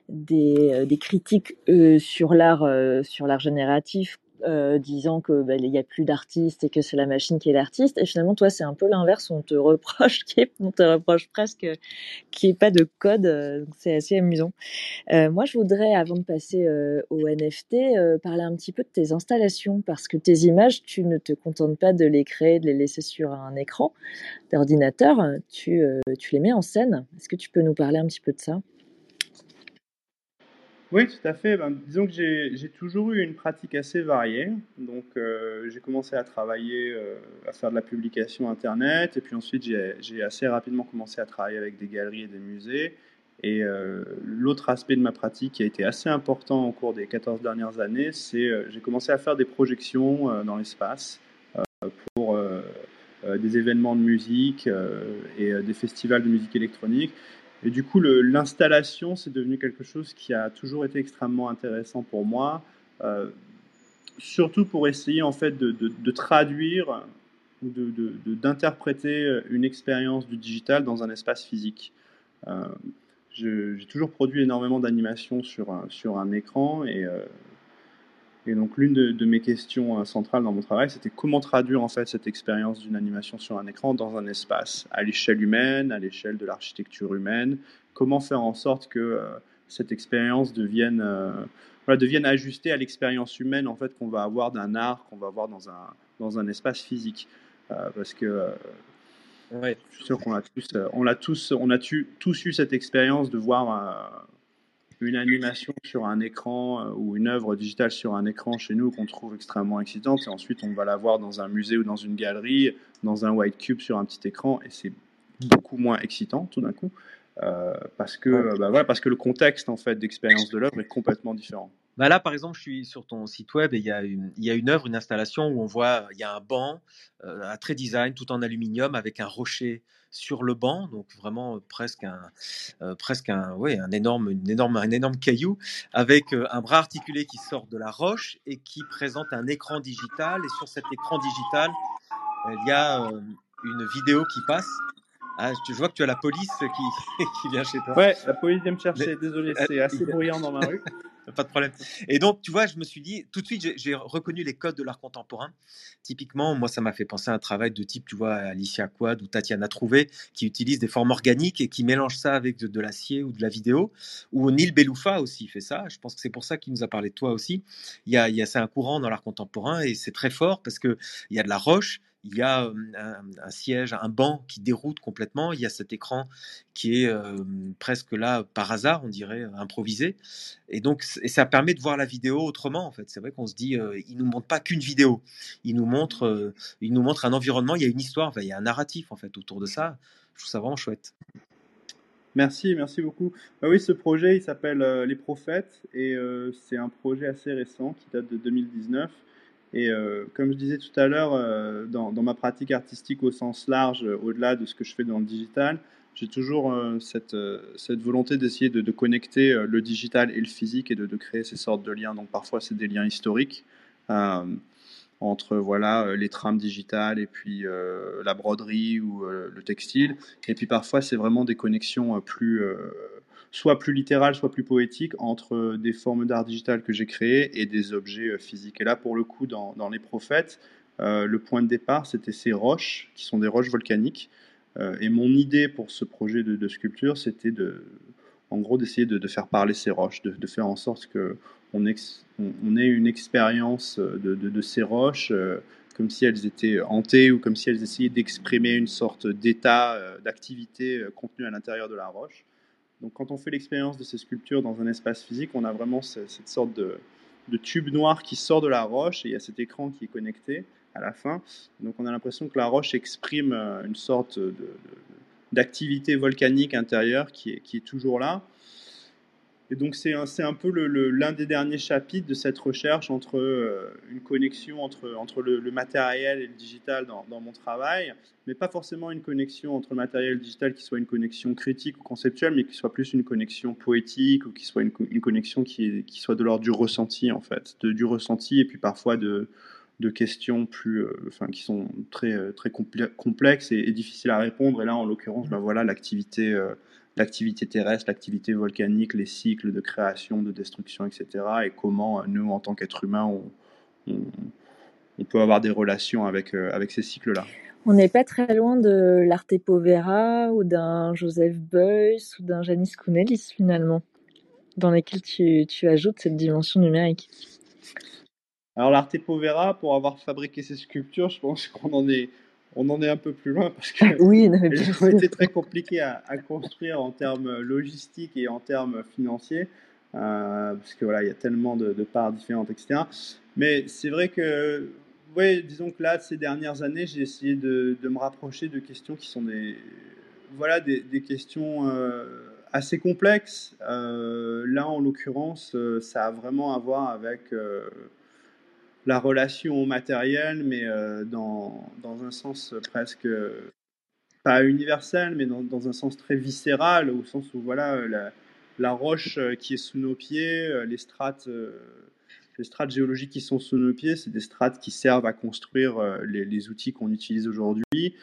des, des critiques sur l'art sur l'art génératif euh, disant que bah, il y a plus d'artistes et que c'est la machine qui est l'artiste. Et finalement, toi, c'est un peu l'inverse. On te reproche, [LAUGHS] qui on te reproche presque qu'il n'y ait pas de code. Euh, c'est assez amusant. Euh, moi, je voudrais, avant de passer au NFT, parler un petit peu de tes installations parce que tes images, tu ne te contentes pas de les créer, de les laisser sur un écran d'ordinateur. Tu, tu les mets en scène. Est-ce que tu peux nous parler un petit peu de ça? Oui, tout à fait. Ben, disons que j'ai toujours eu une pratique assez variée. Donc, euh, j'ai commencé à travailler, euh, à faire de la publication Internet. Et puis ensuite, j'ai assez rapidement commencé à travailler avec des galeries et des musées. Et euh, l'autre aspect de ma pratique qui a été assez important au cours des 14 dernières années, c'est j'ai commencé à faire des projections dans l'espace pour des événements de musique et des festivals de musique électronique. Et du coup, l'installation, c'est devenu quelque chose qui a toujours été extrêmement intéressant pour moi, euh, surtout pour essayer en fait de, traduire ou d'interpréter une expérience du digital dans un espace physique. Euh, j'ai toujours produit énormément d'animations sur, sur un écran et euh, et donc l'une de, mes questions euh, centrales dans mon travail, c'était comment traduire en fait cette expérience d'une animation sur un écran dans un espace, à l'échelle humaine, à l'échelle de l'architecture humaine? Comment faire en sorte que euh, cette expérience devienne, euh, voilà, devienne ajustée à l'expérience humaine en fait qu'on va avoir d'un art, qu'on va avoir dans un, dans un espace physique? parce que ouais. je suis sûr qu'on a tous, on a tous, on a tous eu cette expérience de voir une animation sur un écran euh, ou une œuvre digitale sur un écran chez nous qu'on trouve extrêmement excitante et ensuite on va la voir dans un musée ou dans une galerie, dans un white cube sur un petit écran et c'est beaucoup moins excitant tout d'un coup euh, parce que bah voilà, parce que le contexte en fait d'expérience de l'œuvre est complètement différent. Bah là, par exemple, je suis sur ton site web et il y a une, il y a une œuvre, une installation où on voit, il y a un banc, euh, un très design, tout en aluminium, avec un rocher sur le banc, donc vraiment presque un, euh, presque un, ouais, un énorme, une énorme, un énorme caillou, avec euh, un bras articulé qui sort de la roche et qui présente un écran digital. Et sur cet écran digital, il y a une vidéo qui passe. Ah, je vois que tu as la police qui, [LAUGHS] qui vient chez toi. Ouais, la police vient me chercher. Désolé, c'est assez [LAUGHS] bruyant dans ma rue. Pas de problème. Et donc, tu vois, je me suis dit, tout de suite, j'ai reconnu les codes de l'art contemporain. Typiquement, moi, ça m'a fait penser à un travail de type, tu vois, Alicia Quad ou Tatiana Trouvé, qui utilisent des formes organiques et qui mélangent ça avec de, l'acier ou de la vidéo. Ou Neil Beloufa aussi fait ça. Je pense que c'est pour ça qu'il nous a parlé de toi aussi. Il y a, il y a c'est un courant dans l'art contemporain et c'est très fort parce qu'il y a de la roche, il y a un, siège, un banc qui déroute complètement, il y a cet écran qui est presque là par hasard, on dirait improvisé, et donc ça permet de voir la vidéo autrement en fait. C'est vrai qu'on se dit, il nous montre pas qu'une vidéo, il nous montre, il nous montre un environnement, il y a une histoire, il y a un narratif en fait autour de ça. Je trouve ça vraiment chouette. Merci, merci beaucoup. Bah oui, ce projet, il s'appelle Les Prophètes et c'est un projet assez récent qui date de 2019. Et euh, comme je disais tout à l'heure, euh, dans, ma pratique artistique au sens large, euh, au-delà de ce que je fais dans le digital, j'ai toujours cette, volonté d'essayer de, connecter le digital et le physique et de, de, créer ces sortes de liens. Donc parfois c'est des liens historiques entre voilà les trames digitales et puis la broderie ou le textile. Et puis parfois c'est vraiment des connexions plus soit plus littéral, soit plus poétique entre euh, des formes d'art digital que j'ai créées et des objets euh, physiques. Et là, pour le coup, dans, Les Prophètes, euh, le point de départ, c'était ces roches, qui sont des roches volcaniques. et mon idée pour ce projet de, sculpture, c'était de, en gros, d'essayer de, faire parler ces roches, de, faire en sorte que on, ait une expérience de, ces roches comme si elles étaient hantées ou comme si elles essayaient d'exprimer une sorte d'état, d'activité contenue à l'intérieur de la roche. Donc quand on fait l'expérience de ces sculptures dans un espace physique, on a vraiment cette sorte de, tube noir qui sort de la roche et il y a cet écran qui est connecté à la fin. Donc on a l'impression que la roche exprime euh, une sorte d'activité volcanique intérieure qui est toujours là. Et donc c'est un, un, peu l'un des derniers chapitres de cette recherche entre euh, une connexion entre, entre le, matériel et le digital dans, mon travail, mais pas forcément une connexion entre le matériel et le digital qui soit une connexion critique ou conceptuelle, mais qui soit plus une connexion poétique ou qui soit une, une connexion qui, qui soit de l'ordre du ressenti en fait, de, du ressenti et puis parfois de, de questions plus, euh, enfin, qui sont très, euh, très complexes et, difficiles à répondre. Et là, en l'occurrence, ben voilà, l'activité l'activité terrestre, l'activité volcanique, les cycles de création, de destruction, etc. Et comment euh, nous, en tant qu'êtres humains, on, on, peut avoir des relations avec, euh, avec ces cycles-là. On n'est pas très loin de l'Arte Povera ou d'un Joseph Beuys ou d'un Janis Kounelis finalement, dans lesquels tu, tu ajoutes cette dimension numérique. Alors l'Arte Povera, pour avoir fabriqué ces sculptures, je pense [LAUGHS] qu'on en est on en est un peu plus loin parce que [LAUGHS] oui, c'était très compliqué à, construire en termes logistiques et en termes financiers, euh, parce que voilà, il y a tellement de, parts différentes, etc. Mais c'est vrai que, ouais, disons que là, ces dernières années, j'ai essayé de, me rapprocher de questions qui sont des, voilà, des, questions euh, assez complexes. Euh, là, en l'occurrence, ça a vraiment à voir avec la relation au matériel, mais euh, dans, dans, un sens presque pas universel, mais dans, dans, un sens très viscéral, au sens où voilà la, la roche euh, qui est sous nos pieds, euh, les strates, les strates géologiques qui sont sous nos pieds, c'est des strates qui servent à construire les, outils qu'on utilise aujourd'hui.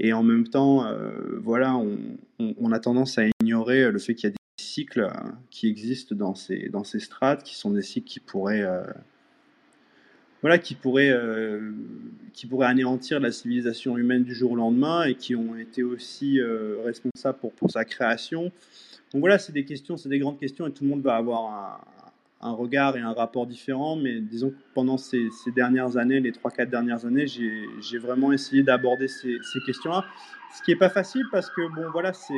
Et en même temps, voilà, on, on, a tendance à ignorer le fait qu'il y a des cycles qui existent dans ces, dans ces strates, qui sont des cycles qui pourraient voilà, qui pourraient, euh, qui anéantir la civilisation humaine du jour au lendemain et qui ont été aussi euh, responsables pour, pour sa création. Donc voilà, c'est des questions, c'est des grandes questions et tout le monde va avoir un, regard et un rapport différent, mais disons que pendant ces, dernières années, les 3-4 dernières années, j'ai vraiment essayé d'aborder ces, ces questions-là. Ce qui n'est pas facile parce que, bon, voilà, c'est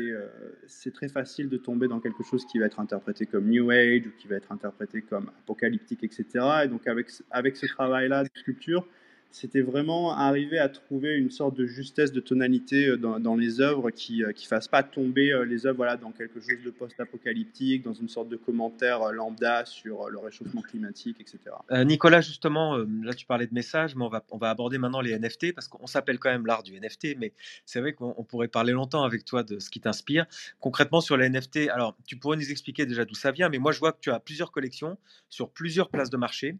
euh, très facile de tomber dans quelque chose qui va être interprété comme New Age ou qui va être interprété comme apocalyptique, etc. Et donc, avec, avec ce travail-là de sculpture, c'était vraiment arriver à trouver une sorte de justesse de tonalité euh, dans, les œuvres qui ne euh, fassent pas tomber euh, les œuvres voilà, dans quelque chose de post-apocalyptique, dans une sorte de commentaire lambda sur le réchauffement climatique, etc. Nicolas, justement, là tu parlais de messages, mais on va, on va aborder maintenant les NFT parce qu'on s'appelle quand même l'art du NFT, mais c'est vrai qu'on pourrait parler longtemps avec toi de ce qui t'inspire. Concrètement sur les NFT, alors tu pourrais nous expliquer déjà d'où ça vient, mais moi je vois que tu as plusieurs collections sur plusieurs places de marché.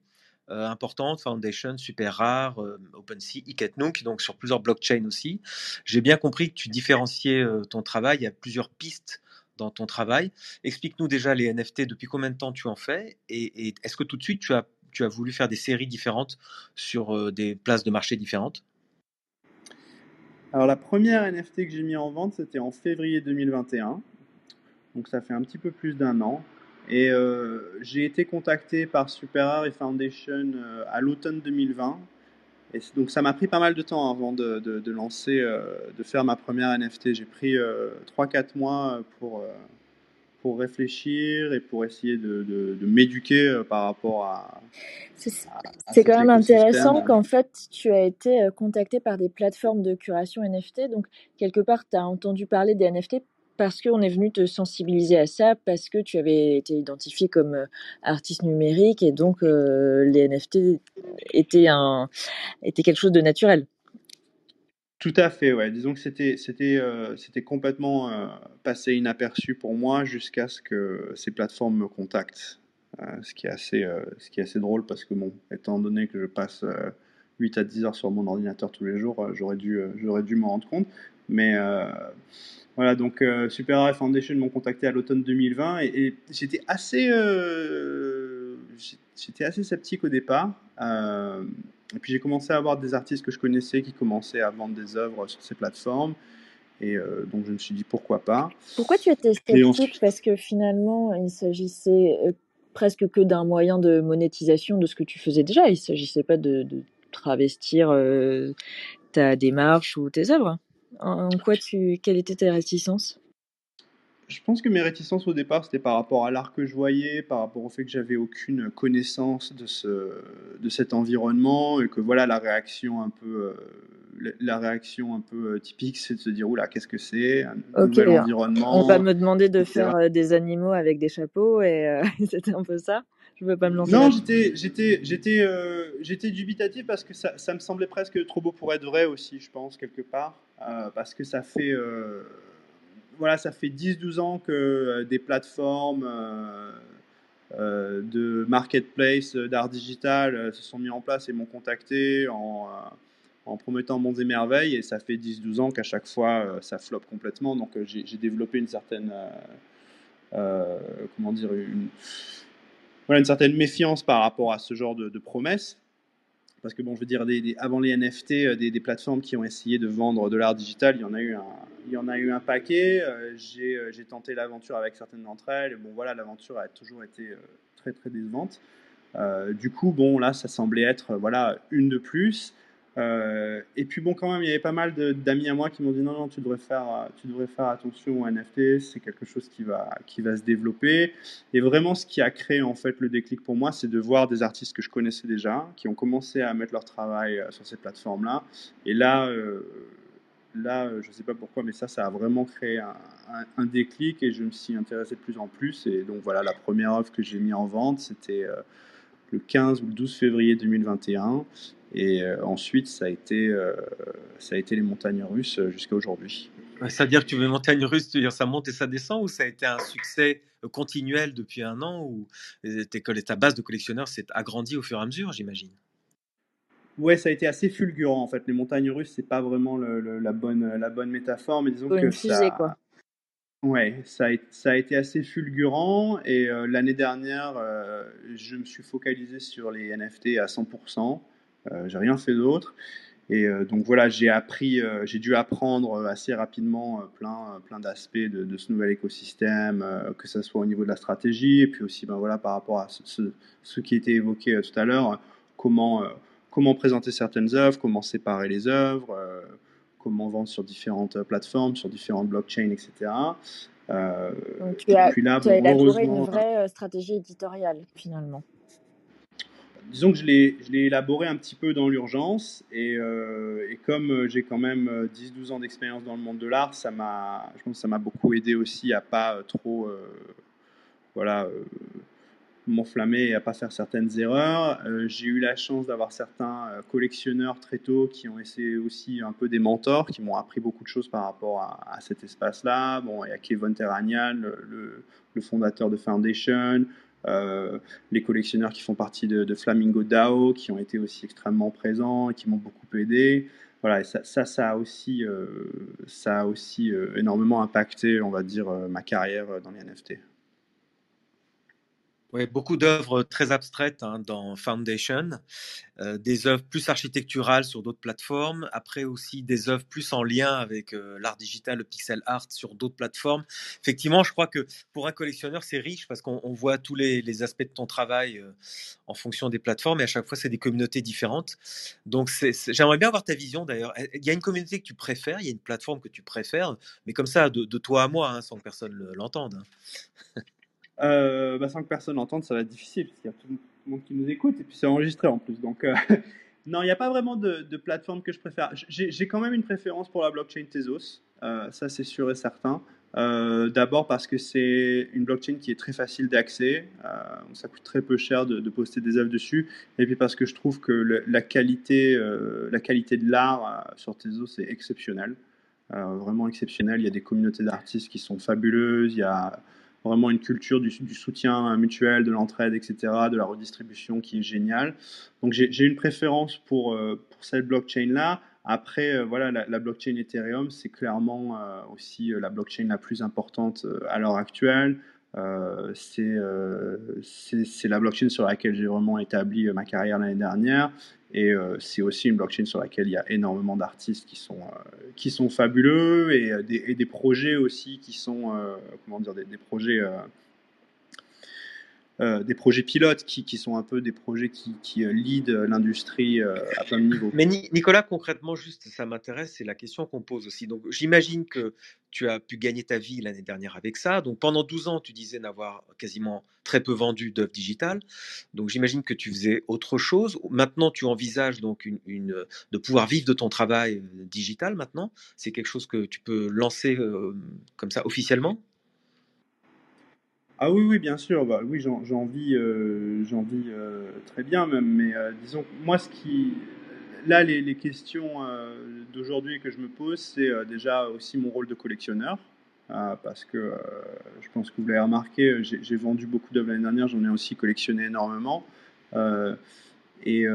Euh, importantes, Foundation, super rare, euh, OpenSea, Iketnook, donc sur plusieurs blockchains aussi. J'ai bien compris que tu différenciais euh, ton travail, il y a plusieurs pistes dans ton travail. Explique-nous déjà les NFT, depuis combien de temps tu en fais et, est-ce que tout de suite tu as, tu as voulu faire des séries différentes sur des places de marché différentes? Alors la première NFT que j'ai mis en vente, c'était en février 2021. Donc ça fait un petit peu plus d'un an. Et euh, j'ai été contacté par Super et Foundation euh, à l'automne 2020 Et donc ça m'a pris pas mal de temps avant de, de, de lancer, de faire ma première NFT. J'ai pris 3-4 mois pour, pour réfléchir et pour essayer de, de, m'éduquer euh, par rapport à. C'est quand même intéressant qu'en fait tu as été euh, contacté par des plateformes de curation NFT. Donc quelque part tu as entendu parler des NFT parce qu'on est venu te sensibiliser à ça, parce que tu avais été identifié comme euh, artiste numérique et donc les NFT étaient, un, étaient quelque chose de naturel. Tout à fait, ouais. Disons que c'était euh, complètement euh, passé inaperçu pour moi jusqu'à ce que ces plateformes me contactent. Euh, ce qui est assez ce qui est assez drôle parce que bon, étant donné que je passe 8 à 10 heures sur mon ordinateur tous les jours, j'aurais dû j'aurais dû m'en rendre compte. Mais voilà, donc Super Eye Foundation m'ont contacté à l'automne 2020 et, et j'étais assez j'étais assez sceptique au départ. Et puis j'ai commencé à avoir des artistes que je connaissais qui commençaient à vendre des œuvres sur ces plateformes. Et euh, donc je me suis dit pourquoi pas. Pourquoi tu étais sceptique? Parce que finalement, il s'agissait euh, presque que d'un moyen de monétisation de ce que tu faisais déjà. Il ne s'agissait pas de, travestir euh, ta démarche ou tes œuvres. En quoi tu, quelle était ta réticence? Je pense que mes réticences au départ, c'était par rapport à l'art que je voyais, par rapport au fait que j'avais aucune connaissance de, ce, de cet environnement et que voilà la réaction un peu, euh, la réaction un peu euh, typique, c'est de se dire oula, qu'est-ce que c'est? Un nouvel environnement. On va me demander de faire euh, des animaux avec des chapeaux et [LAUGHS] c'était un peu ça. Je veux pas me lancer. Non, j'étais, j'étais, j'étais, j'étais dubitatif parce que ça, ça, me semblait presque trop beau pour être vrai aussi, je pense quelque part, parce que ça fait voilà, ça fait 10-12 ans que euh, des plateformes euh, euh, de marketplace d'art digital se sont mis en place et m'ont contacté en, en promettant bons et merveilles. Et ça fait 10-12 ans qu'à chaque fois, ça floppe complètement. Donc j'ai développé une certaine, comment dire, une, voilà, une certaine méfiance par rapport à ce genre de, promesses parce que bon, je veux dire, avant les NFT, euh, des, plateformes qui ont essayé de vendre de l'art digital, il y en a eu un, il y en a eu un paquet. Euh, euh, j'ai tenté l'aventure avec certaines d'entre elles. Bon, voilà, l'aventure a toujours été très très décevante. du coup, bon, là, ça semblait être voilà une de plus. Euh, et puis bon, quand même, il y avait pas mal d'amis à moi qui m'ont dit non, non, tu devrais faire, tu devrais faire attention aux NFT, c'est quelque chose qui va, qui va se développer. Et vraiment, ce qui a créé en fait le déclic pour moi, c'est de voir des artistes que je connaissais déjà, qui ont commencé à mettre leur travail euh, sur ces plateformes-là. Et là, euh, là, je sais pas pourquoi, mais ça, ça a vraiment créé un, déclic et je me suis intéressé de plus en plus. Et donc voilà, la première œuvre que j'ai mis en vente, c'était le 15 ou le 12 février 2021. Et euh, ensuite, ça a, été, euh, ça a été les montagnes russes euh, jusqu'à aujourd'hui. C'est-à-dire que tu veux les montagnes russes, tu veux dire ça monte et ça descend, ou ça a été un succès continuel depuis un an, ou ta base de collectionneurs s'est agrandie au fur et à mesure, j'imagine? Ouais, ça a été assez fulgurant en fait. Les montagnes russes, c'est pas vraiment la, bonne, la bonne métaphore, mais disons que ça. Quoi. Ouais, ça a, ça a été assez fulgurant et l'année dernière, je me suis focalisé sur les NFT à 100%. Euh, j'ai rien fait d'autre. Et euh, donc voilà, j'ai appris, euh, j'ai dû apprendre assez rapidement plein, plein d'aspects de, ce nouvel écosystème, que ce soit au niveau de la stratégie, et puis aussi ben voilà, par rapport à ce, ce, qui était évoqué tout à l'heure, comment, comment présenter certaines œuvres, comment séparer les œuvres, comment vendre sur différentes plateformes, sur différentes blockchains, etc. tu as, puis là, tu as élaboré une vraie stratégie éditoriale finalement disons que je l'ai élaboré un petit peu dans l'urgence et, euh, comme euh, j'ai quand même 10-12 euh, ans d'expérience dans le monde de l'art, ça m'a, je pense que ça m'a beaucoup aidé aussi à pas trop, voilà, m'enflammer et à pas faire certaines erreurs. j'ai eu la chance d'avoir certains collectionneurs très tôt qui ont essayé aussi un peu des mentors, qui m'ont appris beaucoup de choses par rapport à, cet espace-là. Bon, il y a Kevin Terranian, le, le fondateur de Foundation, euh, les collectionneurs qui font partie de, Flamingo DAO, qui ont été aussi extrêmement présents et qui m'ont beaucoup aidé. Voilà, ça, ça, a aussi, euh, ça a aussi euh, énormément impacté, on va dire, ma carrière dans les NFT. Oui, beaucoup d'œuvres très abstraites hein, dans Foundation, euh, des œuvres plus architecturales sur d'autres plateformes, après aussi des œuvres plus en lien avec euh, l'art digital, le pixel art sur d'autres plateformes. Effectivement, je crois que pour un collectionneur, c'est riche parce qu'on on voit tous les, aspects de ton travail euh, en fonction des plateformes et à chaque fois, c'est des communautés différentes. Donc, j'aimerais bien avoir ta vision d'ailleurs. Il y a une communauté que tu préfères, il y a une plateforme que tu préfères, mais comme ça, de, toi à moi, hein, sans que personne le- l'entende. hein. [LAUGHS] Euh, bah, sans que personne l'entende, ça va être difficile, parce qu'il y a tout le monde qui nous écoute, et puis c'est enregistré en plus. Donc, euh, [LAUGHS] non, il n'y a pas vraiment de, plateforme que je préfère. J'ai quand même une préférence pour la blockchain Tezos, euh, ça c'est sûr et certain. D'abord parce que c'est une blockchain qui est très facile d'accès, ça coûte très peu cher de, poster des œuvres dessus, et puis parce que je trouve que la, qualité, la qualité de l'art sur Tezos est exceptionnelle, vraiment exceptionnelle. Il y a des communautés d'artistes qui sont fabuleuses, il y a vraiment une culture du, du soutien mutuel, de l'entraide, etc., de la redistribution qui est géniale. Donc j'ai une préférence pour, euh, pour cette blockchain-là. Après, euh, voilà, la, blockchain Ethereum, c'est clairement euh, aussi la blockchain la plus importante à l'heure actuelle. Euh, c'est euh, c'est la blockchain sur laquelle j'ai vraiment établi euh, ma carrière l'année dernière. Et c'est aussi une blockchain sur laquelle il y a énormément d'artistes qui sont, qui sont fabuleux et, des, et des projets aussi qui sont, comment dire, des projets, euh, des projets pilotes qui, qui sont un peu des projets qui, qui euh, lead l'industrie euh, à plein de niveaux. Mais Ni- Nicolas, concrètement, juste, ça m'intéresse, c'est la question qu'on pose aussi. Donc, j'imagine que tu as pu gagner ta vie l'année dernière avec ça. Donc, pendant 12 ans, tu disais n'avoir quasiment très peu vendu d'œuvres digitales. Donc, j'imagine que tu faisais autre chose. Maintenant, tu envisages donc une, de pouvoir vivre de ton travail digital maintenant. C'est quelque chose que tu peux lancer comme ça officiellement? Ah oui, oui, bien sûr. Bah, oui, j'en vis, euh, euh, très bien même. Mais euh, disons, moi, ce qui, là, les, les questions d'aujourd'hui que je me pose, c'est déjà aussi mon rôle de collectionneur. Parce que je pense que vous l'avez remarqué, j'ai vendu beaucoup d'œuvres l'année dernière, j'en ai aussi collectionné énormément. Et,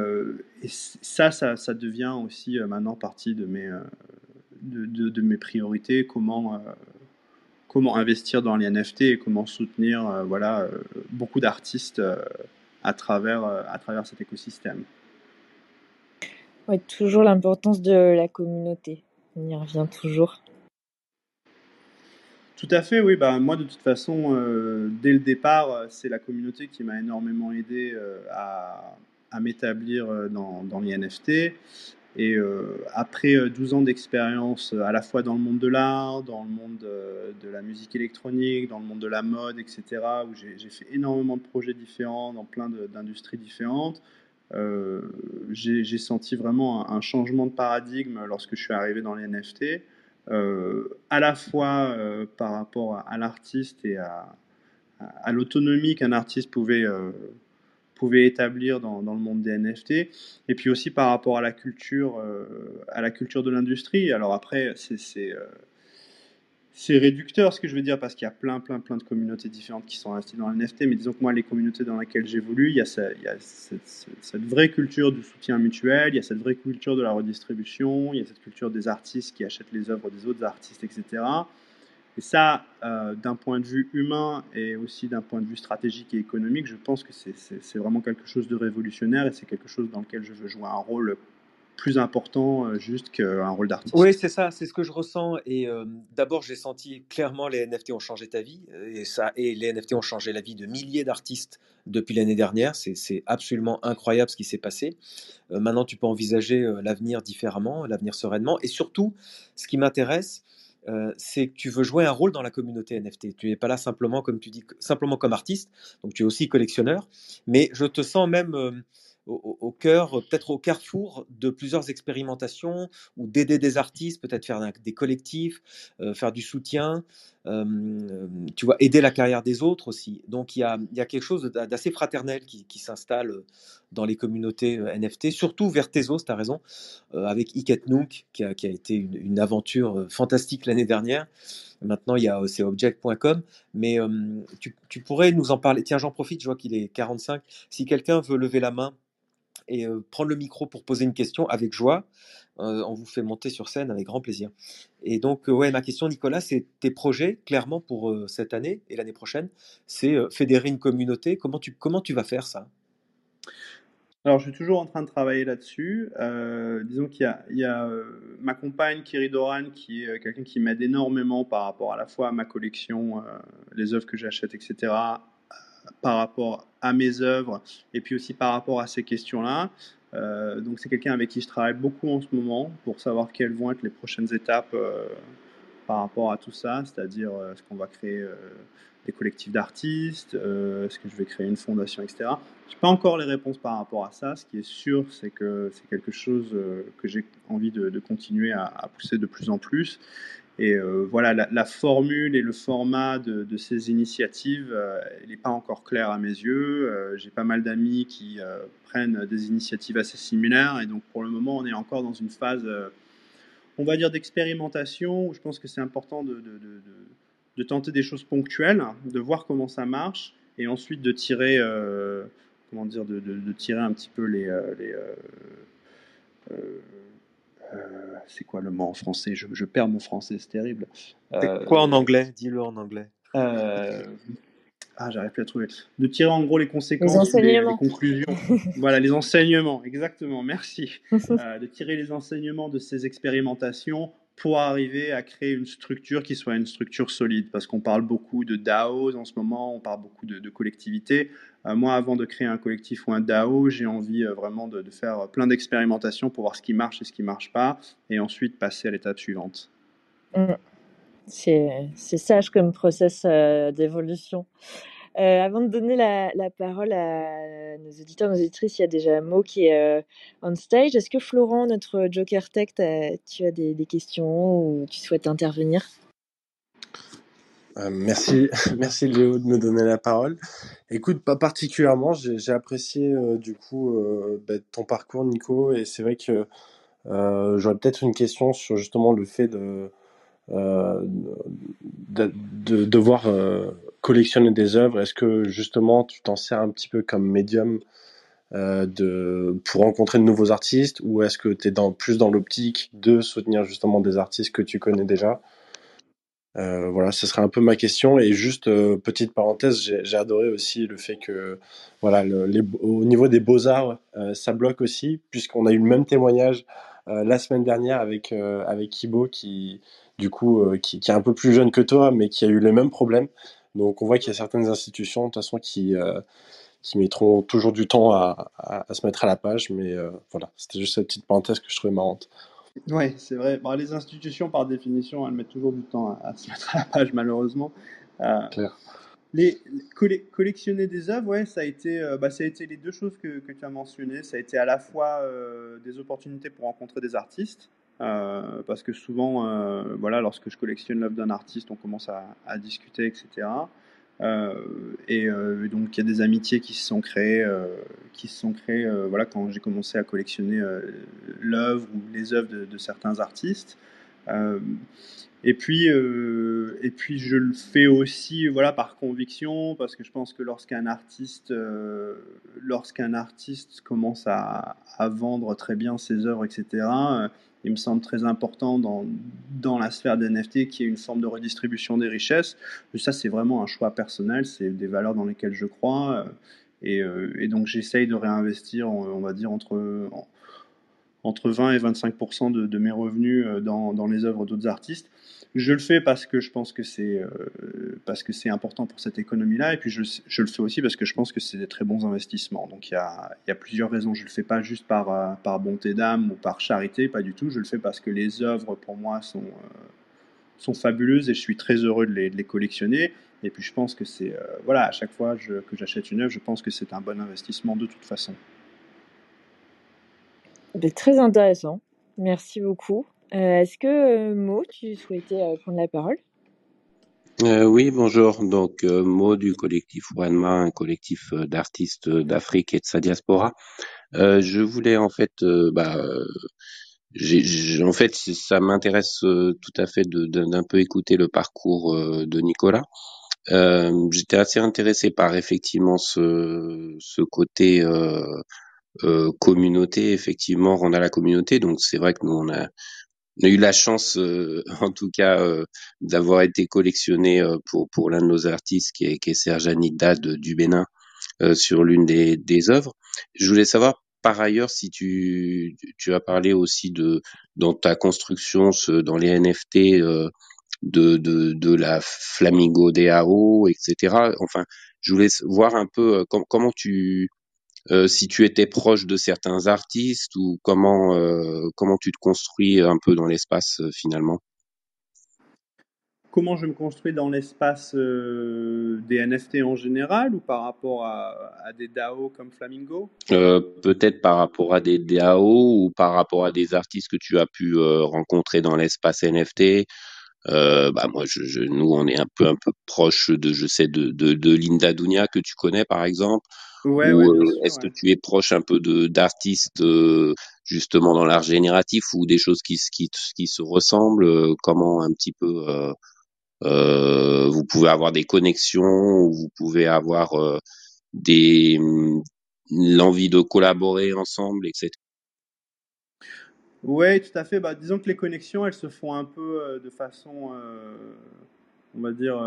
ça, ça, ça devient aussi maintenant partie de mes, de, de- mes priorités. Comment, comment investir dans les NFT et comment soutenir euh, voilà, euh, beaucoup d'artistes euh, à, travers, à travers cet écosystème. Ouais, toujours l'importance de la communauté. On y revient toujours. Tout à fait, oui. Bah, moi, de toute façon, euh, dès le départ, c'est la communauté qui m'a énormément aidé euh, à, à m'établir dans, dans les NFT. Et euh, après euh, 12 ans d'expérience euh, à la fois dans le monde de l'art, dans le monde euh, de la musique électronique, dans le monde de la mode, etc., où j'ai fait énormément de projets différents dans plein d'industries différentes, euh, j'ai senti vraiment un, changement de paradigme lorsque je suis arrivé dans les NFT, euh, à la fois euh, par rapport à, l'artiste et à, l'autonomie qu'un artiste pouvait, euh, établir dans, le monde des NFT, et puis aussi par rapport à la culture, euh, à la culture de l'industrie. Alors après, c'est euh, c'est réducteur ce que je veux dire parce qu'il y a plein, plein, plein de communautés différentes qui sont investies dans le NFT, mais disons que moi, les communautés dans lesquelles j'évolue, il y a, cette- cette vraie culture du soutien mutuel, il y a cette vraie culture de la redistribution, il y a cette culture des artistes qui achètent les œuvres des autres artistes, etc. Et ça, euh, d'un point de vue humain et aussi d'un point de vue stratégique et économique, je pense que c'est vraiment quelque chose de révolutionnaire et c'est quelque chose dans lequel je veux jouer un rôle plus important euh, juste qu'un rôle d'artiste. Oui, c'est ça, c'est ce que je ressens. Et euh, d'abord, j'ai senti clairement les NFT ont changé ta vie. Et, les NFT ont changé la vie de milliers d'artistes depuis l'année dernière. C'est absolument incroyable ce qui s'est passé. Maintenant, tu peux envisager l'avenir différemment, l'avenir sereinement. Et surtout, ce qui m'intéresse, euh, c'est que tu veux jouer un rôle dans la communauté NFT. Tu n'es pas là simplement, comme tu dis, simplement comme artiste. Donc, tu es aussi collectionneur. Mais je te sens même euh, au, cœur, peut-être au carrefour de plusieurs expérimentations ou d'aider des artistes, peut-être faire des collectifs, euh, faire du soutien, tu vois, aider la carrière des autres aussi. Donc il y a, quelque chose d'a- d'assez fraternel qui, s'installe dans les communautés euh, NFT, surtout vers Tezos, tu as raison, euh, avec Iket Nook, qui a, qui a été une, aventure euh, fantastique l'année dernière. Maintenant, il y a c'est object.com, mais tu, tu pourrais nous en parler. Tiens, j'en profite, je vois qu'il est 45. Si quelqu'un veut lever la main et prendre le micro pour poser une question avec joie. On vous fait monter sur scène avec grand plaisir. Et donc, ouais, ma question, Nicolas, c'est tes projets, clairement, pour cette année et l'année prochaine, c'est fédérer une communauté. Comment tu, comment tu vas faire ça? Alors, je suis toujours en train de travailler là-dessus. Euh, disons qu'il y a, euh, ma compagne Kiri Doran, qui est euh, quelqu'un qui m'aide énormément par rapport à la fois à ma collection, les œuvres que j'achète, etc., par rapport à mes œuvres, et puis aussi par rapport à ces questions-là. donc, c'est quelqu'un avec qui je travaille beaucoup en ce moment pour savoir quelles vont être les prochaines étapes par rapport à tout ça, c'est-à-dire est-ce qu'on va créer des collectifs d'artistes, euh, est-ce que je vais créer une fondation, etc. Je n'ai pas encore les réponses par rapport à ça. Ce qui est sûr, c'est que c'est quelque chose euh, que j'ai envie de, continuer à, pousser de plus en plus. Et euh, voilà, la, formule et le format de, ces initiatives, n'est pas encore clair à mes yeux. j'ai pas mal d'amis qui prennent des initiatives assez similaires. Et donc, pour le moment, on est encore dans une phase, on va dire, d'expérimentation je pense que c'est important de tenter des choses ponctuelles, de voir comment ça marche, et ensuite de tirer, euh, comment dire, de, de, tirer un petit peu les, euh, les euh, c'est quoi le mot en français? Je, je, perds mon français, c'est terrible. Quoi en anglais? Dis-le en anglais. Ah, j'arrive plus à trouver. De tirer en gros les conséquences, les, les, conclusions. [LAUGHS] voilà, les enseignements, exactement, merci. [LAUGHS] de tirer les enseignements de ces expérimentations pour arriver à créer une structure qui soit une structure solide. Parce qu'on parle beaucoup de DAO en ce moment, on parle beaucoup de, de collectivité. Euh, moi, avant de créer un collectif ou un DAO, j'ai envie euh, vraiment de, faire plein d'expérimentations pour voir ce qui marche et ce qui ne marche pas, et ensuite passer à l'étape suivante. Mmh. C'est sage comme process euh, d'évolution. Euh, avant de donner la, parole à nos auditeurs, nos auditrices, il y a déjà mot qui est euh, on stage. Est-ce que Florent, notre Joker Tech, tu as des, questions ou tu souhaites intervenir? Euh, merci, [LAUGHS] merci Léo de me donner la parole. Écoute, pas particulièrement, j'ai apprécié du coup bah, ton parcours, Nico, et c'est vrai que j'aurais peut-être une question sur justement le fait de, de devoir collectionner des œuvres, est-ce que justement tu t'en sers un petit peu comme médium euh, pour rencontrer de nouveaux artistes ou est-ce que tu es plus dans l'optique de soutenir justement des artistes que tu connais déjà? Euh, voilà, ce serait un peu ma question. Et juste euh, petite parenthèse, j'ai adoré aussi le fait que, voilà, au niveau des beaux arts, ça bloque aussi, puisqu'on a eu le même témoignage la semaine dernière avec avec Kibo, qui du coup, qui, est un peu plus jeune que toi, mais qui a eu les mêmes problèmes. Donc on voit qu'il y a certaines institutions de toute façon qui, euh, qui mettront toujours du temps à, à, se mettre à la page, mais euh, voilà, c'était juste cette petite parenthèse que je trouvais marrante. Oui, c'est vrai. les institutions, par définition, elles mettent toujours du temps à, se mettre à la page, malheureusement. Euh, Claire. Les, collectionner des œuvres, ouais, ça a été, bah, ça a été les deux choses que, que, tu as mentionnées. Ça a été à la fois des opportunités pour rencontrer des artistes, euh, parce que souvent, euh, voilà, lorsque je collectionne l'œuvre d'un artiste, on commence à, discuter, etc. et euh, donc, il y a des amitiés qui se sont créées, qui se sont créées voilà, quand j'ai commencé à collectionner l'œuvre ou les œuvres de, certains artistes. Et puis, et puis je le fais aussi voilà, par conviction, parce que je pense que lorsqu'un artiste, lorsqu'un artiste commence à, vendre très bien ses œuvres, etc., il me semble très important dans, dans la sphère des NFT qu'il y ait une forme de redistribution des richesses. Ça, c'est vraiment un choix personnel, c'est des valeurs dans lesquelles je crois. Et, et donc, j'essaye de réinvestir, on, va dire, entre, entre 20 et 25 de, de, mes revenus dans, dans les œuvres d'autres artistes. Je le fais parce que je pense que c'est euh, parce que c'est important pour cette économie-là, et puis je, je, le fais aussi parce que je pense que c'est des très bons investissements. Donc il y a, y a, plusieurs raisons. Je le fais pas juste par euh, par bonté d'âme ou par charité, pas du tout. Je le fais parce que les œuvres pour moi sont euh, sont fabuleuses et je suis très heureux de les, collectionner. Et puis je pense que c'est voilà à chaque fois que j'achète une œuvre, je pense que c'est un bon investissement de toute façon. Très intéressant. Merci beaucoup. Euh, est-ce que, euh, Mo, tu souhaitais euh, prendre la parole? Oui, bonjour. Donc, Mo du collectif Wanma, un collectif d'artistes d'Afrique et de sa diaspora. je voulais en fait, bah, en fait, ça m'intéresse tout à fait d'un peu écouter le parcours de Nicolas. J'étais assez intéressé par effectivement ce, ce côté communauté, effectivement, rendre à la communauté. Donc c'est vrai que nous on a, on a eu la chance, en tout cas, d'avoir été collectionné pour pour l'un de nos artistes qui est, qui est Serge Anidad du Bénin sur l'une des, des œuvres. Je voulais savoir par ailleurs, si tu, tu as parlé aussi de dans ta construction, ce, dans les NFT, euh, de, de, de la Flamingo DAO, etc. Enfin, je voulais voir un peu euh, comment tu, euh, si tu étais proche de certains artistes ou comment euh, comment tu te construis un peu dans l'espace euh, finalement? Comment je me construis dans l'espace euh, des NFT en général ou par rapport à, à des DAO comme Flamingo? Euh, Peut-être par rapport à des DAO ou par rapport à des artistes que tu as pu euh, rencontrer dans l'espace NFT. Euh, bah moi, je, je- nous, on est un peu un peu proche de, je sais, de, de, de Linda Dunia que tu connais par exemple. Ouais, ou ouais, euh, est-ce que tu es proche un peu de d'artistes euh, justement dans l'art génératif ou des choses qui, se- qui, se ressemblent euh, Comment un petit peu euh, vous pouvez avoir des connexions ou vous pouvez avoir euh, des l'envie de collaborer ensemble, etc. Ouais, tout à fait. Bah, disons que les connexions, elles se font un peu euh, de façon, on va dire,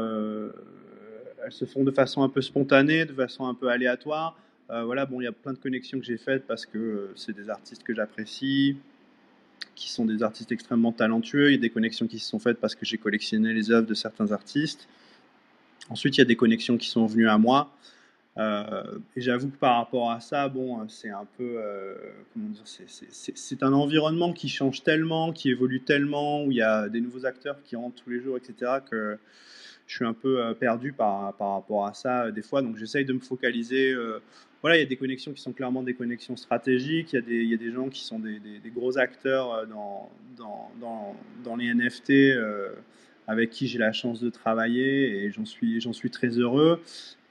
elles se font de façon un peu spontanée, de façon un peu aléatoire. Euh, voilà, bon, il y a plein de connexions que j'ai faites parce que euh, c'est des artistes que j'apprécie, qui sont des artistes extrêmement talentueux. Il y a des connexions qui se sont faites parce que j'ai collectionné les œuvres de certains artistes. Ensuite, il y a des connexions qui sont venues à moi. Euh, et j'avoue que par rapport à ça, bon, c'est un peu, comment dire, c'est un environnement qui change tellement, qui évolue tellement, où il y a des nouveaux acteurs qui rentrent tous les jours, etc., que je suis un peu euh, perdu par, par rapport à ça euh, des fois. Donc j'essaye de me focaliser. euh, voilà, il y a des connexions qui sont clairement des connexions stratégiques. Il y a des, il y a des gens qui sont des, des- gros acteurs dans, dans, dans les NFT. Avec qui j'ai la chance de travailler et j'en suis, très heureux.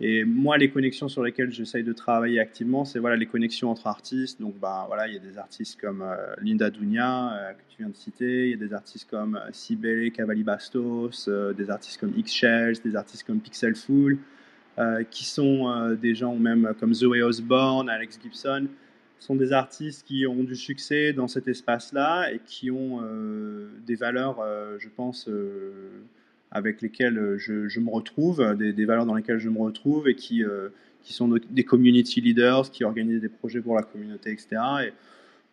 Et moi, les connexions sur lesquelles j'essaye de travailler activement, c'est voilà, les connexions entre artistes. Donc, bah, voilà, il y a des artistes comme euh, Linda Dunia, euh, que tu viens de citer. Il y a des artistes comme euh, Sibele Cavalli Bastos, des artistes comme X-Shells, des artistes comme Pixel Fool, qui sont des gens même comme Zoé Osborne, Alex Gibson, sont des artistes qui ont du succès dans cet espace-là et qui ont euh, des valeurs, euh, je pense, euh, avec lesquelles je, me retrouve, des, valeurs dans lesquelles je me retrouve et qui, qui sont de- des community leaders, qui organisent des projets pour la communauté, etc. Et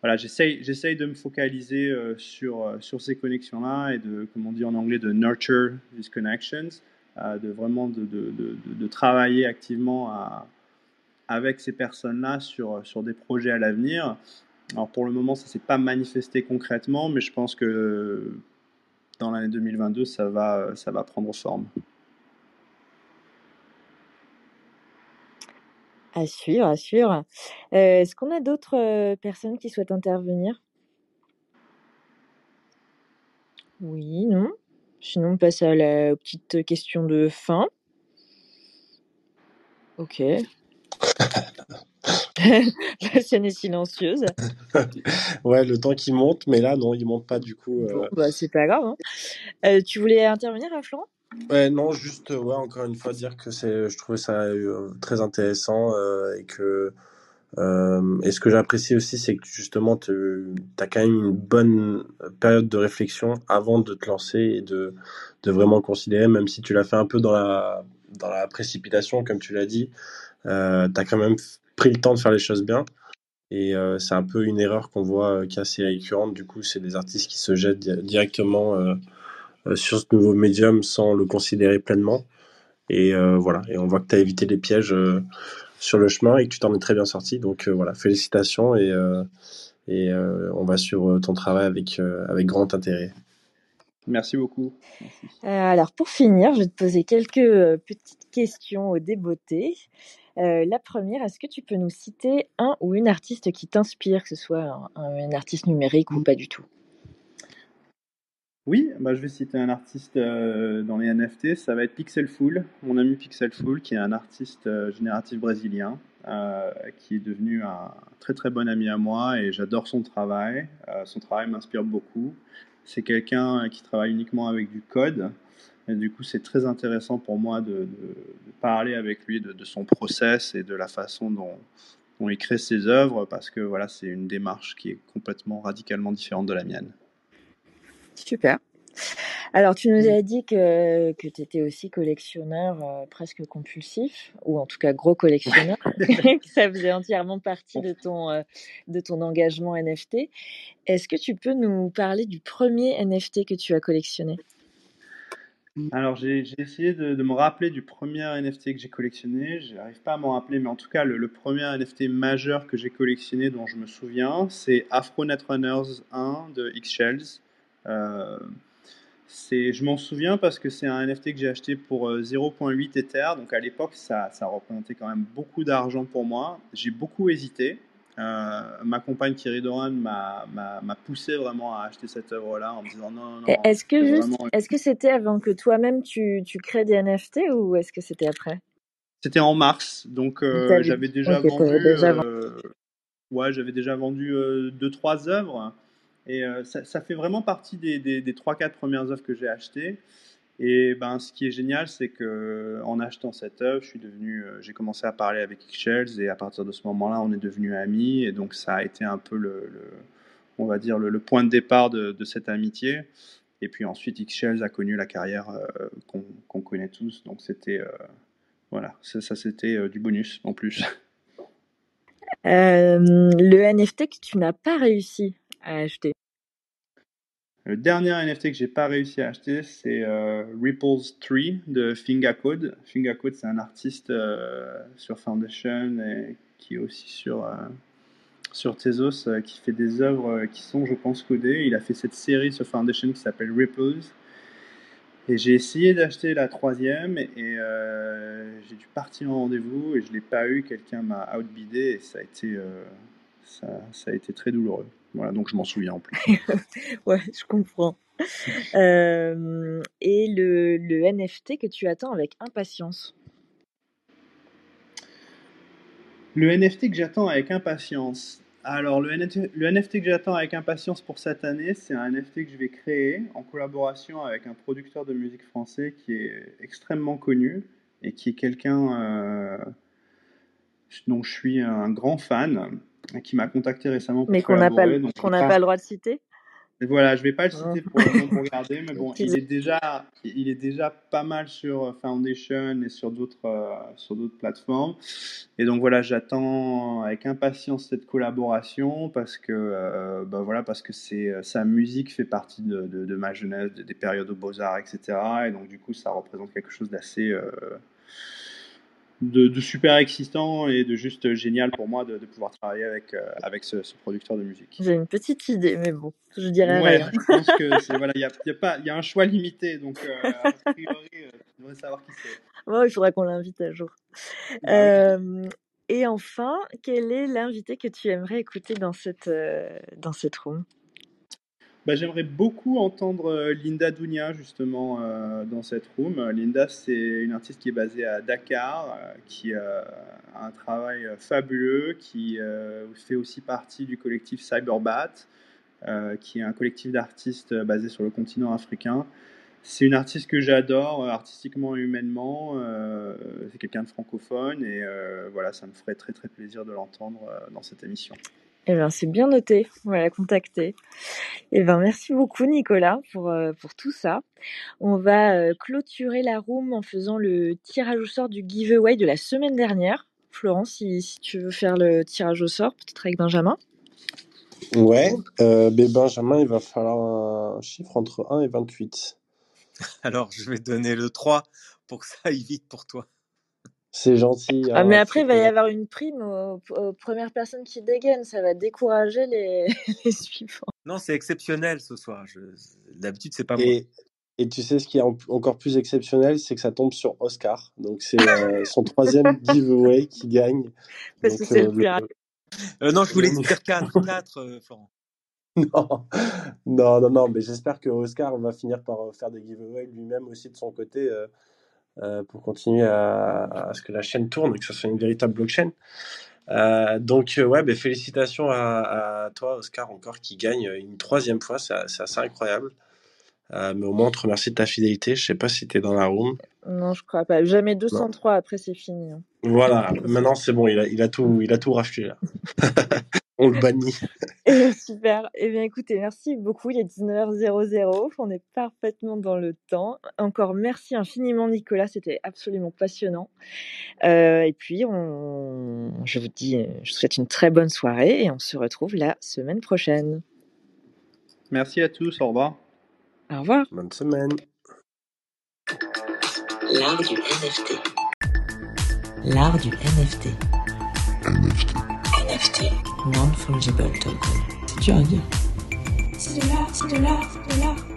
voilà, j'essaye, de me focaliser sur, sur ces connexions-là et de, comme on dit en anglais, de nurture these connections, de vraiment de- de travailler activement à, avec ces personnes-là sur, sur des projets à l'avenir. Alors pour le moment, ça ne s'est pas manifesté concrètement, mais je pense que dans l'année 2022, ça va, ça va prendre forme. À suivre, à suivre. Euh, Est-ce qu'on a d'autres euh, personnes qui souhaitent intervenir? Oui, non Sinon, on passe à la petite question de fin. Ok. [LAUGHS] la scène est silencieuse. [LAUGHS] ouais, le temps qui monte, mais là, non, il monte pas du coup. Bon, euh. bah, c'est pas grave. hein. Euh, tu voulais intervenir, hein, Florent? Ouais, non, juste, euh, ouais, encore une fois, dire que c'est, je trouvais ça euh, très intéressant euh, et que, euh, et ce que j'apprécie aussi, c'est que justement, tu as quand même une bonne période de réflexion avant de te lancer et de, de vraiment considérer, même si tu l'as fait un peu dans la, dans la précipitation, comme tu l'as dit, euh, tu as quand même pris le temps de faire les choses bien. Et euh, c'est un peu une erreur qu'on voit euh, qui est assez récurrente. Du coup, c'est des artistes qui se jettent di- directement euh, euh, sur ce nouveau médium sans le considérer pleinement. Et euh, voilà. Et on voit que tu as évité les pièges euh, sur le chemin et que tu t'en es très bien sorti. Donc euh, voilà, félicitations et, euh, et euh, on va sur euh, ton travail avec, euh, avec grand intérêt. Merci beaucoup. Euh, alors, pour finir, je vais te poser quelques euh, petites questions au débeauté. Euh, la première, est-ce que tu peux nous citer un ou une artiste qui t'inspire, que ce soit un, artiste numérique ou pas du tout? Oui, bah, je vais citer un artiste euh, dans les NFT, ça va être Pixel Fool, mon ami Pixel Fool, qui est un artiste euh, génératif brésilien, qui est devenu un très très bon ami à moi et j'adore son travail. Son travail m'inspire beaucoup. C'est quelqu'un qui travaille uniquement avec du code. Et du coup, c'est très intéressant pour moi de, de- de parler avec lui de, de son process et de la façon dont, il crée ses œuvres parce que voilà, c'est une démarche qui est complètement radicalement différente de la mienne. Super. Alors, tu nous as dit que, que tu étais aussi collectionneur euh, presque compulsif, ou en tout cas gros collectionneur, que [LAUGHS] ça faisait entièrement partie de ton, euh, de ton engagement NFT. Est-ce que tu peux nous parler du premier NFT que tu as collectionné? Alors, j'ai essayé de, me rappeler du premier NFT que j'ai collectionné. Je n'arrive pas à m'en rappeler, mais en tout cas, le, premier NFT majeur que j'ai collectionné, dont je me souviens, c'est Afro Netrunners 1 de X-Shells. Euh, je m'en souviens parce que c'est un NFT que j'ai acheté pour euh, 0.8 Ether. Donc à l'époque, ça représentait quand même beaucoup d'argent pour moi. J'ai beaucoup hésité. Euh, ma compagne Thierry Doran m'a, poussé vraiment à acheter cette œuvre-là en me disant non, non, Est-ce que juste, vraiment- est-ce que c'était avant que toi-même tu, tu crées des NFT ou est-ce que c'était après? C'était en mars, donc euh, j'avais déjà vendu. euh, ouais, j'avais déjà vendu deux trois œuvres, et ça, ça fait vraiment partie des, des, des 3-4 premières œuvres que j'ai achetées. Et ben, ce qui est génial, c'est que en achetant cette œuvre, je suis devenu, euh, j'ai commencé à parler avec Shells, et à partir de ce moment-là, on est devenus amis, et donc ça a été un peu le, on va dire le, point de départ de, cette amitié. Et puis ensuite, X-Shells a connu la carrière euh, qu'on connaît tous, donc c'était euh, voilà, ça, c'était du bonus en plus. [LAUGHS] Le NFT que tu n'as pas réussi à acheter. Le dernier NFT que j'ai pas réussi à acheter, c'est euh, Ripples 3 de Finga Code. Finga Code, c'est un artiste euh, sur Foundation et qui est aussi sur, euh, sur Tezos, qui fait des œuvres qui sont, je pense, codées. Il a fait cette série sur Foundation qui s'appelle Ripples. Et j'ai essayé d'acheter la troisième et j'ai dû partir en rendez-vous et je l'ai pas eu. Quelqu'un m'a outbidé et ça a été, ça, ça a été très douloureux. Voilà, donc je m'en souviens en plus. [LAUGHS] Ouais, je comprends. [LAUGHS] Euh, et le, le NFT que tu attends avec impatience? Le NFT que j'attends avec impatience. Alors, le NFT, le NFT que j'attends avec impatience pour cette année, c'est un NFT que je vais créer en collaboration avec un producteur de musique français qui est extrêmement connu et qui est quelqu'un euh, dont je suis un grand fan qui m'a contacté récemment pour Mais qu'on n'a pas, qu'on n'a pas- le droit de citer. Voilà, je vais pas le citer pour le moment pour regarder, mais bon, il est déjà, il est déjà pas mal sur euh, Foundation et sur d'autres, euh, sur d'autres plateformes. Et donc voilà, j'attends avec impatience cette collaboration parce que, euh, bah voilà, parce que c'est euh, sa musique fait partie de, de, de ma jeunesse, de- des périodes aux Beaux Arts, etc. Et donc du coup, ça représente quelque chose d'assez euh, de, de super excitant et de juste génial pour moi de, de pouvoir travailler avec, euh, avec ce, ce producteur de musique. J'ai une petite idée, mais bon, je dirais Ouais, rien. je pense que c'est voilà, il y a, y a pas, il y a un choix limité, donc euh, a priori, euh, tu devrais savoir qui c'est. Bon, il faudra qu'on l'invite un jour. Bah oui. Euh, et enfin, quel est l'invité que tu aimerais écouter dans cette, euh, dans cette room? Bah, j'aimerais beaucoup entendre euh, Linda Dunia justement euh, dans cette room. Linda, c'est une artiste qui est basée à Dakar, euh, qui a un travail fabuleux, qui fait aussi partie du collectif Cyberbat, qui est un collectif d'artistes basé sur le continent africain. C'est une artiste que j'adore, artistiquement et humainement. c'est quelqu'un de francophone et voilà, ça me ferait très très plaisir de l'entendre dans cette émission. Eh bien, c'est bien noté. On va la contacter. Eh bien, merci beaucoup, Nicolas, pour, euh, pour tout ça. On va euh, clôturer la room en faisant le tirage au sort du giveaway de la semaine dernière. Florence, si, si tu veux faire le tirage au sort, peut-être avec Benjamin. Ouais, euh, mais Benjamin, il va falloir un chiffre entre 1 et 28. [LAUGHS] Alors, je vais donner le 3 pour que ça aille vite pour toi. C'est gentil. Ah, hein, mais après, il va y avoir une prime aux, aux premières personnes qui dégainent. Ça va décourager les, [LAUGHS] les suivants. Non, c'est exceptionnel ce soir. Je... D'habitude, c'est pas moi. Et, et tu sais ce qui est en- encore plus exceptionnel, c'est que ça tombe sur Oscar. Donc c'est euh, son troisième [LAUGHS] giveaway qui gagne. Parce Donc, que c'est euh, le plus rapide. Euh, non, je voulais [LAUGHS] dire 4, 4 euh, Florent. Non, non, non, non, mais j'espère que Oscar va finir par euh, faire des giveaways lui-même aussi de son côté euh, euh, pour continuer à, à ce que la chaîne tourne et que ce soit une véritable blockchain. Euh, donc, euh, ouais, ben, félicitations à, à toi, Oscar, encore qui gagne une troisième fois, c'est assez incroyable. Euh, mais au moins, on te remercie de ta fidélité. Je sais pas si tu es dans la room. Non, je crois pas. Jamais 203, après c'est fini. hein. Voilà, maintenant c'est bon, il a, il a tout, il a tout racheté là. [LAUGHS] on le bannit. [LAUGHS] Eh, Super. Eh bien, écoutez, merci beaucoup. Il est 19h00. On est parfaitement dans le temps. Encore merci infiniment, Nicolas. C'était absolument passionnant. Euh, et puis, on... je vous dis, je vous souhaite une très bonne soirée et on se retrouve la semaine prochaine. Merci à tous, au revoir. Au revoir. Bonne semaine. L'art du NFT. L'art du NFT. NFT. NFT. Non-fungible token. L'art, c'est de l'art, c'est de l'art.